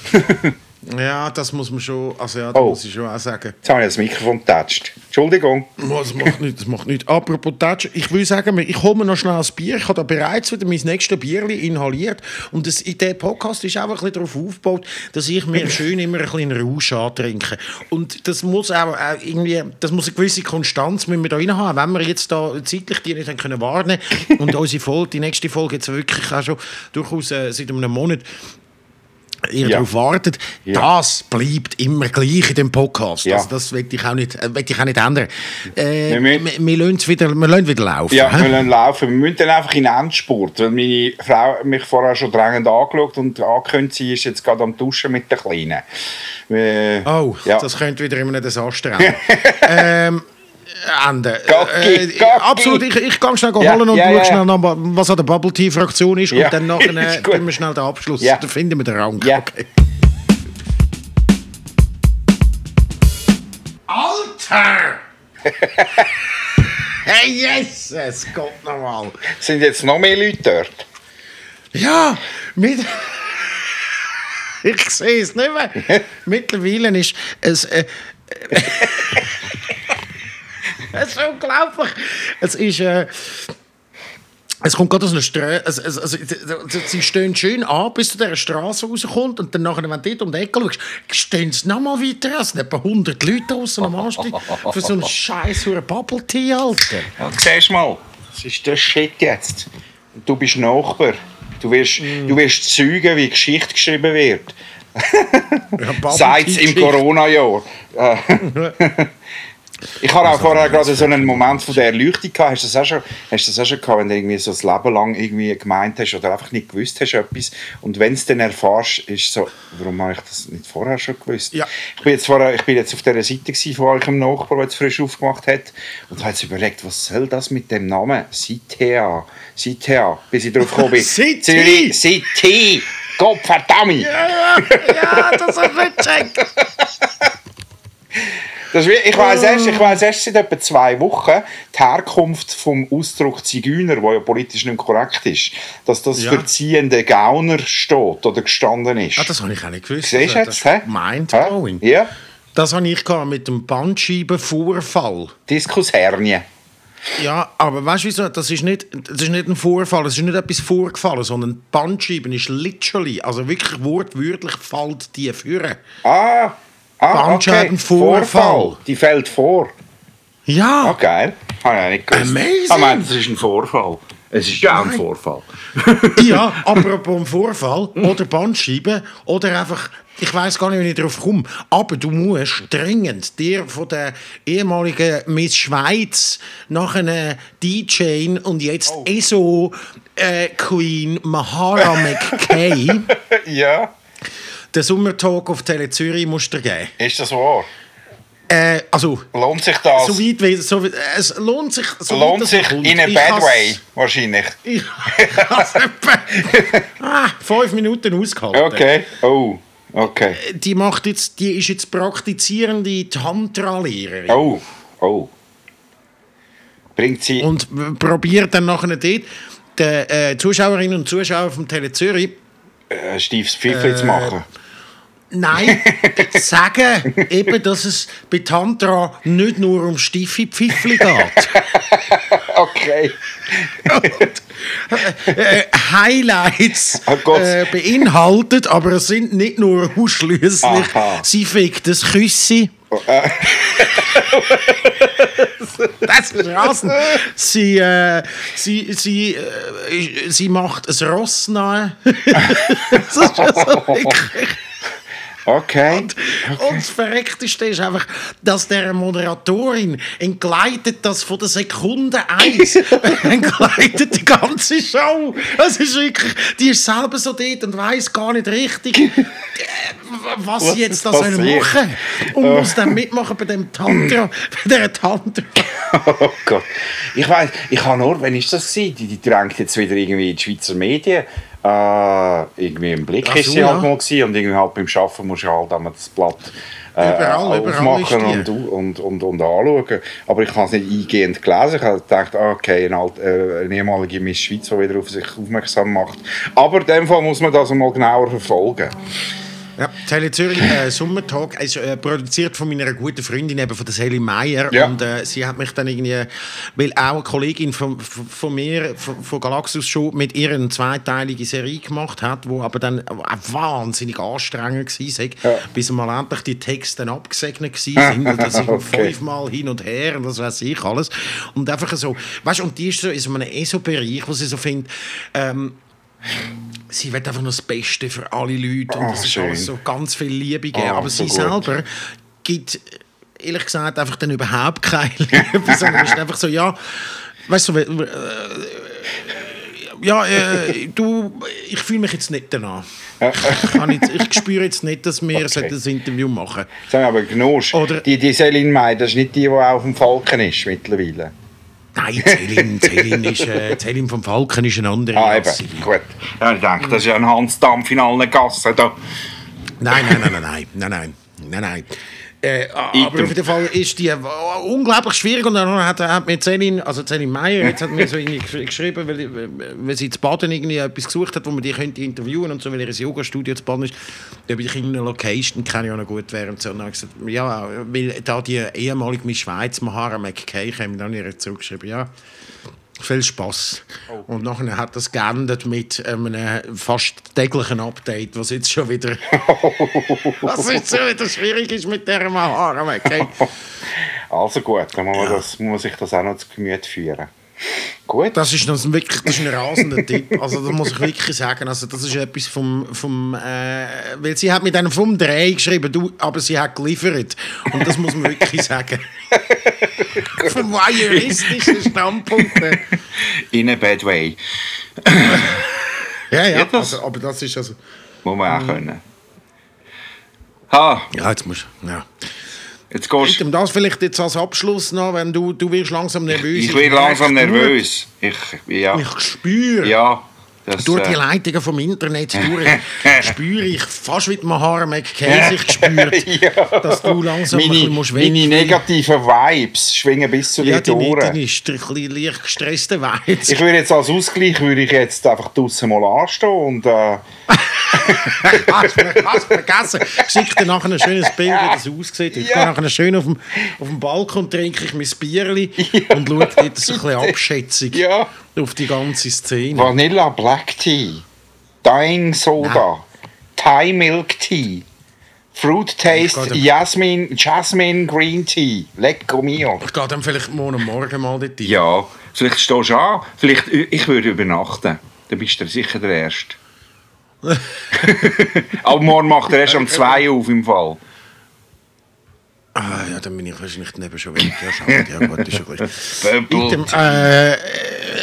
Ja, das muss man schon, also ja, das Oh. muss ich schon auch sagen. Jetzt habe ich das Mikrofon getatscht. Entschuldigung. Das macht nichts, das macht nichts. Apropos Touch, ich will sagen, ich hole mir noch schnell ein Bier. Ich habe da bereits wieder mein nächstes Bierli inhaliert. Und das, in diesem Podcast ist auch ein bisschen darauf aufgebaut, dass ich mir schön immer ein bisschen Rausch antrinke. Und das muss auch, auch irgendwie, das muss eine gewisse Konstanz müssen wir da rein haben. Wenn wir jetzt da zeitlich die nicht haben können warnen und unsere Folge, die nächste Folge jetzt wirklich auch schon durchaus äh, seit einem Monat ihr Ja. darauf wartet, Ja. das bleibt immer gleich in dem Podcast. Ja. Also das will ich auch nicht, äh, will ich auch nicht ändern. Äh, Wir müssen- wir, lassen wieder, wir lassen wieder laufen. Ja, wir lassen laufen. Wir müssen dann einfach in den Endspurt. Weil meine Frau mich vorher schon drängend angeschaut und angekündigt, sie ist jetzt gerade am Duschen mit der Kleinen. Äh, Oh, ja. das könnte wieder in einem Desaster enden. ähm, Ende. Gocki, Gocki. absolut, ich, ich gehe schnell Ja, holen und ja, schaue ja. schnell nach, was an der Bubble Tea Fraktion ist Ja, und dann nachher äh, tun wir schnell den Abschluss. Ja. Dann finden wir den Rang. Ja. Okay. Alter! hey, Jesus, Gott nochmal. Sind jetzt noch mehr Leute dort? Ja, mit. ich sehe es nicht mehr. Mittlerweile ist es. Äh, es ist unglaublich. Es ist. Äh, es kommt gerade aus einer Straße. Also, also, also, sie stehen schön an, bis zu dieser Straße rauskommt. Und dann, nachher, wenn du dort um die Ecke schaust, stehen sie noch mal weiter. Es sind etwa 100 Leute draußen am Anstieg. Für so einen scheiß Bubble Tea, Alter. Ja, siehst mal, das ist der Shit jetzt. Du bist Nachbar. Du wirst, Mm. du wirst zeugen, wie Geschichte geschrieben wird. Ja, Seit im. Corona-Jahr. Ich habe auch vorher gerade so einen Moment von der Erleuchtung gehabt. Hast du das auch schon, hast du das auch schon gehabt, wenn du irgendwie so das Leben lang irgendwie gemeint hast oder einfach nicht gewusst hast etwas und wenn du es dann erfährst, ist so, warum habe ich das nicht vorher schon gewusst? Ja. Ich bin jetzt, vorher, ich bin jetzt auf dieser Seite gewesen von eurem Nachbar, der jetzt frisch aufgemacht hat und habe jetzt überlegt, was soll das mit dem Namen? Citea. Citea. Bis ich drauf gekommen bin. City. City. Gott verdammt. Ja, ja, das du nicht gecheckt. Das ist, wie- ich weiß erst, ich weiss erst seit etwa zwei Wochen die Herkunft vom Ausdruck Zigeuner, der ja politisch nicht korrekt ist, dass das Ja. für ziehende Gauner steht oder gestanden ist. Ah, das habe ich auch nicht gewusst. Siehst du Also, jetzt? das mindblowing. Ja, Das habe ich mit dem Bandscheibenvorfall. Diskushernie. Ja, aber weißt du wieso? Das ist, nicht, das ist nicht ein Vorfall, es ist nicht etwas vorgefallen, sondern die Bandscheibe ist literally, also wirklich wortwörtlich, fällt die führen. Ah, ah okay. Vorfall. Die fällt vor. Ja, Ah, auch nicht gewusst. Amazing. Das ist ein Vorfall. Es ist ja ein Vorfall. ja, apropos Vorfall oder Bandscheibe oder einfach, ich weiß gar nicht, wie ich darauf komme, aber du musst dringend dir von der ehemaligen Miss Schweiz nach einer DJ und jetzt Oh. ESO äh, Queen Mahara McKay ja. Den Sommertalk auf Tele Zürich musst du geben. Ist das wahr? Äh, also, Lohnt sich das? so weit wie, so, es lohnt sich. So Lohnt sich kommt. in a Ich bad way, wahrscheinlich. Ich ah, fünf Minuten ausgehalten. Okay. Oh. Okay. Die, macht jetzt, die ist jetzt praktizierende Tantra-Lehrerin. Oh, oh. Bringt sie... Und probiert dann nachher dort den äh, Zuschauerinnen und Zuschauern vom Tele Zürich äh, Stiefs Pfiffli zu machen. Nein, sagen eben, dass es bei Tantra nicht nur um steife Pfiffli geht. Okay. äh, Highlights Oh äh, beinhaltet, aber es sind nicht nur ausschließlich, sie fickt das Küssi. Das ist rasend. Sie, äh, sie, sie, äh, sie macht ein Ross nahe. das ist also wirklich. Okay. Und das Verreckteste ist einfach, dass der Moderatorin entgleitet das von der Sekunde eins. entgleitet die ganze Show. Das ist wirklich, die ist selber so dort und weiß gar nicht richtig, äh, was, sie jetzt da sollen machen Und muss dann mitmachen bei dem Tantra, bei der Tantra. Oh Gott. Ich weiß, ich habe nur, wann ist das gewesen? Die, die drängt jetzt wieder irgendwie in die Schweizer Medien. Äh, irgendwie im Blick ist sie halt ja. mal gewesen und irgendwie halt beim Arbeiten musst du halt einmal das Blatt äh, Überall, aufmachen und, und, und, und anschauen. Aber ich habe es nicht eingehend gelesen. Ich habe gedacht, okay, alt, äh, eine ehemalige Miss Schweiz, die wieder auf sich aufmerksam macht. Aber in dem Fall muss man das mal genauer verfolgen. Ja, Tele Zürich äh, Sommertag ist äh, produziert von meiner guten Freundin, eben von der Sally Meyer. Ja. Und äh, sie hat mich dann irgendwie, weil auch eine Kollegin von, von, von mir, von, von Galaxus schon mit ihr eine zweiteilige Serie gemacht hat, wo aber dann auch wahnsinnig anstrengend war, Ja. bis mal endlich die Texte abgesegnet waren. Und das Okay. fünfmal hin und her und das weiß ich alles. Und einfach so, weißt du, und die ist so in so einem ESO-Bereich, wo sie so findet, ähm, sie will einfach nur das Beste für alle Leute und Ach, das ist schön. alles so ganz viel Liebe geben. Ah, aber so sie gut. selber gibt, ehrlich gesagt, einfach dann überhaupt keine Liebe, sondern ist einfach so, ja, weißt du, äh, ja, äh, du, ich fühle mich jetzt nicht danach. Ich, jetzt, ich spüre jetzt nicht, dass wir Okay. das Interview machen haben wir aber Genusch. Oder- Die, die Selin May, das ist nicht die, die auch auf dem Falken ist mittlerweile. Nein, Celine, Celine, äh, vom Falken ist ein anderer. Ah, eben. Gut. Ja, ich denke, das ist ja ein Hans Dampf in allen Gassen. Da. Nein, nein, nein, nein, nein, nein, nein, nein. Äh, aber Item. auf jeden Fall ist die äh, unglaublich schwierig und dann hat, hat mir Celine, also Celine Meyer, jetzt hat mir so irgendwie geschrieben, weil, weil sie zu Baden irgendwie etwas gesucht hat, wo man die könnte interviewen und so, weil ihr Yoga-Studio zu Baden ist, ob ich in einer Location kann ja noch gut wäre und so. Und dann habe ich gesagt, ja, weil da die ehemalige Schweiz, Mahara McKay, kam dann ihr zurückgeschrieben, ja, viel Spaß. Und nachher hat das geendet mit einem fast täglichen Update, was jetzt schon wieder, was jetzt schon wieder schwierig ist mit der Mahara McKay. Also gut, dann muss man, das, muss sich das auch noch zu Gemüte führen. Gut. Das ist, das, wirklich, das ist ein rasender Tipp. Also, das muss ich wirklich sagen. Also, das ist etwas vom. vom äh, weil sie hat mit einem vom Dreh geschrieben, du, aber sie hat geliefert. Und das muss man wirklich sagen. vom voyeuristischen Standpunkt. äh. In a bad way. Ja, ja. Also, aber das ist also. Muss man Mhm. auch können. Ha, Ja, jetzt musst Ja. Jetzt gehst Bitte, das vielleicht jetzt als Abschluss noch, wenn du, du wirst langsam nervös. Ich bin langsam merke nervös. Ich, ja. Ich spüre. Ja. Das, Durch die äh, Leitungen vom Internet durch spüre ich fast wie Mahara McKay sich gespürt, Ja. dass du langsam ein meine, bisschen musst meine weg- negativen Vibes schwingen bis zu Ja, dir deine, durch. deine strich- leicht gestresste Weiz. Ich würde jetzt als Ausgleich würde ich jetzt einfach draussen mal anstehen und äh, Hast hast vergessen. Ich schicke dir nachher ein schönes Bild, wie das aussieht. Ich Ja. gehe nachher schön auf dem, auf dem Balkon, trinke ich mein Bierli und schaue dort so ein bisschen Abschätzung Ja. Auf die ganze Szene. Vanilla Black Tea, Dying Soda, Thai Milk Tea, Fruit Taste Gott, Jasmine, Jasmine Green Tea, Lecco mio. Ich gehe dann vielleicht morgen Morgen mal dort rein. Ja, vielleicht stehst du an, vielleicht, ich würde übernachten, dann bist du sicher der Erste. Aber morgen macht er erst um 2 Uhr auf im Fall. Ah, ja, dann bin ich wahrscheinlich neben schon weg. Ja, schade. Ja, gut, ist ja gut.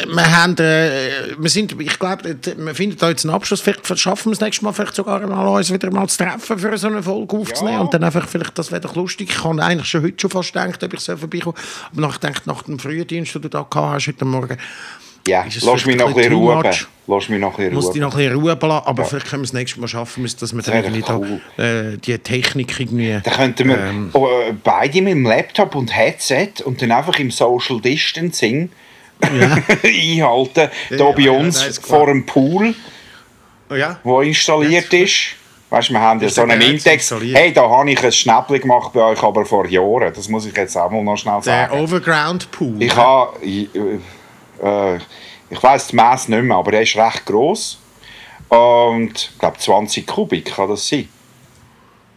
Äh, wir haben, äh, wir sind, ich glaube, wir finden da jetzt einen Abschluss. Vielleicht schaffen wir es nächstes Mal vielleicht sogar mal uns wieder mal zu treffen, für so eine Folge aufzunehmen. Ja. Und dann einfach vielleicht, das wäre doch lustig. Ich habe eigentlich schon heute schon fast gedacht, ob ich so vorbeikomme. Aber nach, ich denke, nach dem frühen Dienst, den du da gehabt hast heute Morgen, Ja, lass mich noch ein bisschen Ruhe. Lass mich noch ein bisschen Muss Ruhe. die noch ein bisschen Ruhe belassen, aber vielleicht können wir es nächstes Mal schaffen, dass wir dann irgendwie doch da, äh, die Technik irgendwie... Dann könnten wir Ähm. oh, äh, beide mit dem Laptop und Headset und dann einfach im Social Distancing einhalten. Ja, da bei ja, uns ist klar. vor dem Pool, Oh ja? wo installiert ist. Weißt wir haben ja so der einen Index. Hey, da habe ich ein Schnäppchen gemacht bei euch, aber vor Jahren. Das muss ich jetzt auch mal noch schnell Der sagen. Overground Pool. Ich habe, ich, äh, ich weiß das Maß nicht mehr, aber der ist recht groß und ich glaube 20 Kubik kann das sein.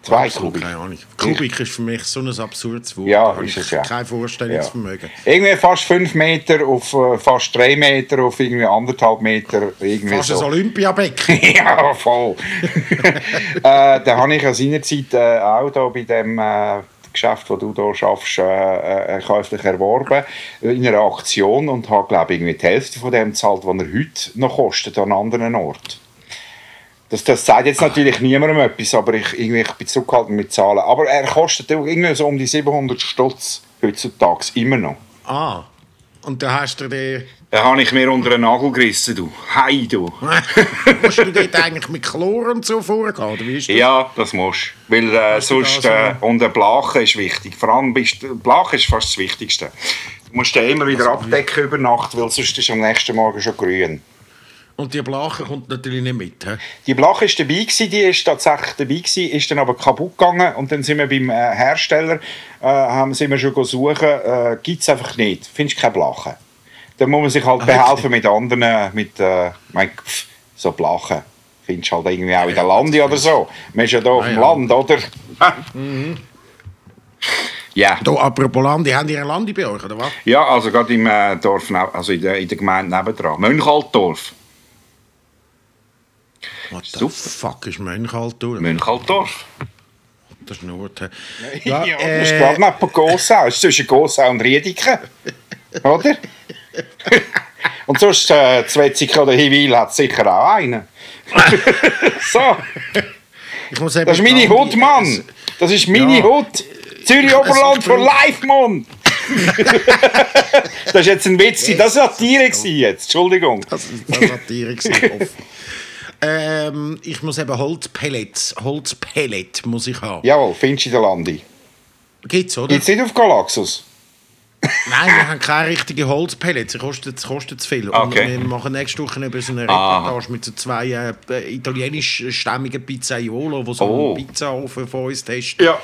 Zwei Kubik. Keine Ahnung. Kubik ist für mich so ein absurdes Wort. Ja, ist es ja. Kein Vorstellungsvermögen. Irgendwie fast 5 Meter auf äh, fast 3 Meter auf irgendwie anderthalb Meter. Irgendwie Fast ein so. Olympiabecken. ja, voll. äh, da habe ich ja seinerzeit äh, auch da bei dem äh, Geschäft, das du hier schaffst, äh, äh, käuflich erworben in einer Aktion und habe, glaube ich, irgendwie die Hälfte von dem gezahlt, was er heute noch kostet an anderen Ort. Das, das sagt jetzt natürlich niemandem etwas, aber ich, irgendwie, ich bin zurückgehalten mit Zahlen. Aber er kostet irgendwie so um die 700 Stutz heutzutage immer noch. ah. Und da hast du den... Da habe ich mir unter einen Nagel gerissen, du. Hei, du. Musst du dort eigentlich mit Chlor und so vorgehen? Oder wie ist das? Ja, das musst du. Weil äh, sonst... Äh, und ein Blachen ist wichtig. Vor allem bist, Blachen ist fast das Wichtigste. Du musst den immer wieder abdecken über Nacht, weil sonst ist am nächsten Morgen schon grün. Und die Blache kommt natürlich nicht mit. He? Die Blache ist dabei gewesen, die ist tatsächlich dabei gewesen, ist dann aber kaputt gegangen und dann sind wir beim äh, Hersteller, äh, haben sind wir schon gesucht, äh, gibt es einfach nicht, findest keine Blache. Dann muss man sich halt behelfen mit anderen, mit, äh, mein, pff, so Blachen. Findest du halt irgendwie auch in der Lande oder so. Man ist ja hier auf dem ja. Land, oder? Ja. Da, apropos Land, die haben ihre Lande bei euch, oder was? Ja, also gerade im äh, Dorf, neb- also in der, in der Gemeinde nebendran. Mönchaldorf. What the Super. fuck ist Mönchaldorf? Mönchaldorf. Das ist he? Ja, Ja, das ist äh, gerade neben Gossau. Das ist zwischen Gossau und Riediken. Oder? und sonst, äh, Zwetzig oder Hiwil hat sicher auch einen. so, Ich muss eben das ist meine Hut, Mann. Das ist meine Ja. Hut. Zürich Oberland for bin- life, Mann. das ist jetzt ein Witz. Das war Satire jetzt. Entschuldigung. Das ist das Satire. Ähm, ich muss eben Holzpellets, Holzpellet muss ich haben. Jawohl, findest du in der Landi. Gibt's, oder? Gibt es nicht auf Galaxus? Nein, wir haben keine richtigen Holzpellets. Es kostet, kostet zu viel. Und Okay. wir machen nächste Woche eben so eine. Reportage mit so zwei äh, italienischstämmigen Pizzaiolo, die so Oh. einen Pizzaofen von uns testen. Ja.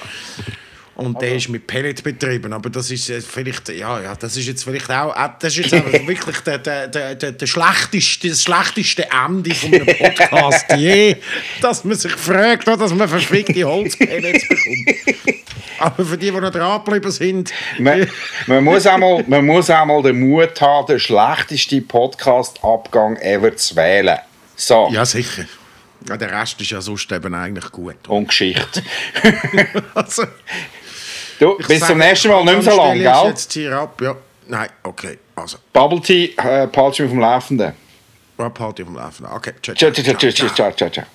Und der ist mit Pellet betrieben. Aber das ist äh, vielleicht, ja, ja, das ist jetzt vielleicht auch, äh, das ist jetzt wirklich der, der, der, der, der schlechteste, das schlechteste Ende von einem Podcast je, dass man sich fragt, dass man verschwickte Holzpellets bekommt. Aber für die, die noch dranbleiben sind, Man, man, muss einmal, man muss einmal den Mut haben, den schlechtesten Podcast-Abgang ever zu wählen. So, ja sicher. Ja, der Rest ist ja sonst eben eigentlich gut. und Geschichte. Also, Du, ich bis zum nächsten Mal, nicht mehr so lang, Anstelle ist gell? jetzt hier ab, ja. Nein, okay. Also, Bubble Tea, äh, mich vom Laufenden. Party auf dem Laufen. Okay, ciao, Ciao, ciao, ciao, ciao, ciao, ciao, ciao.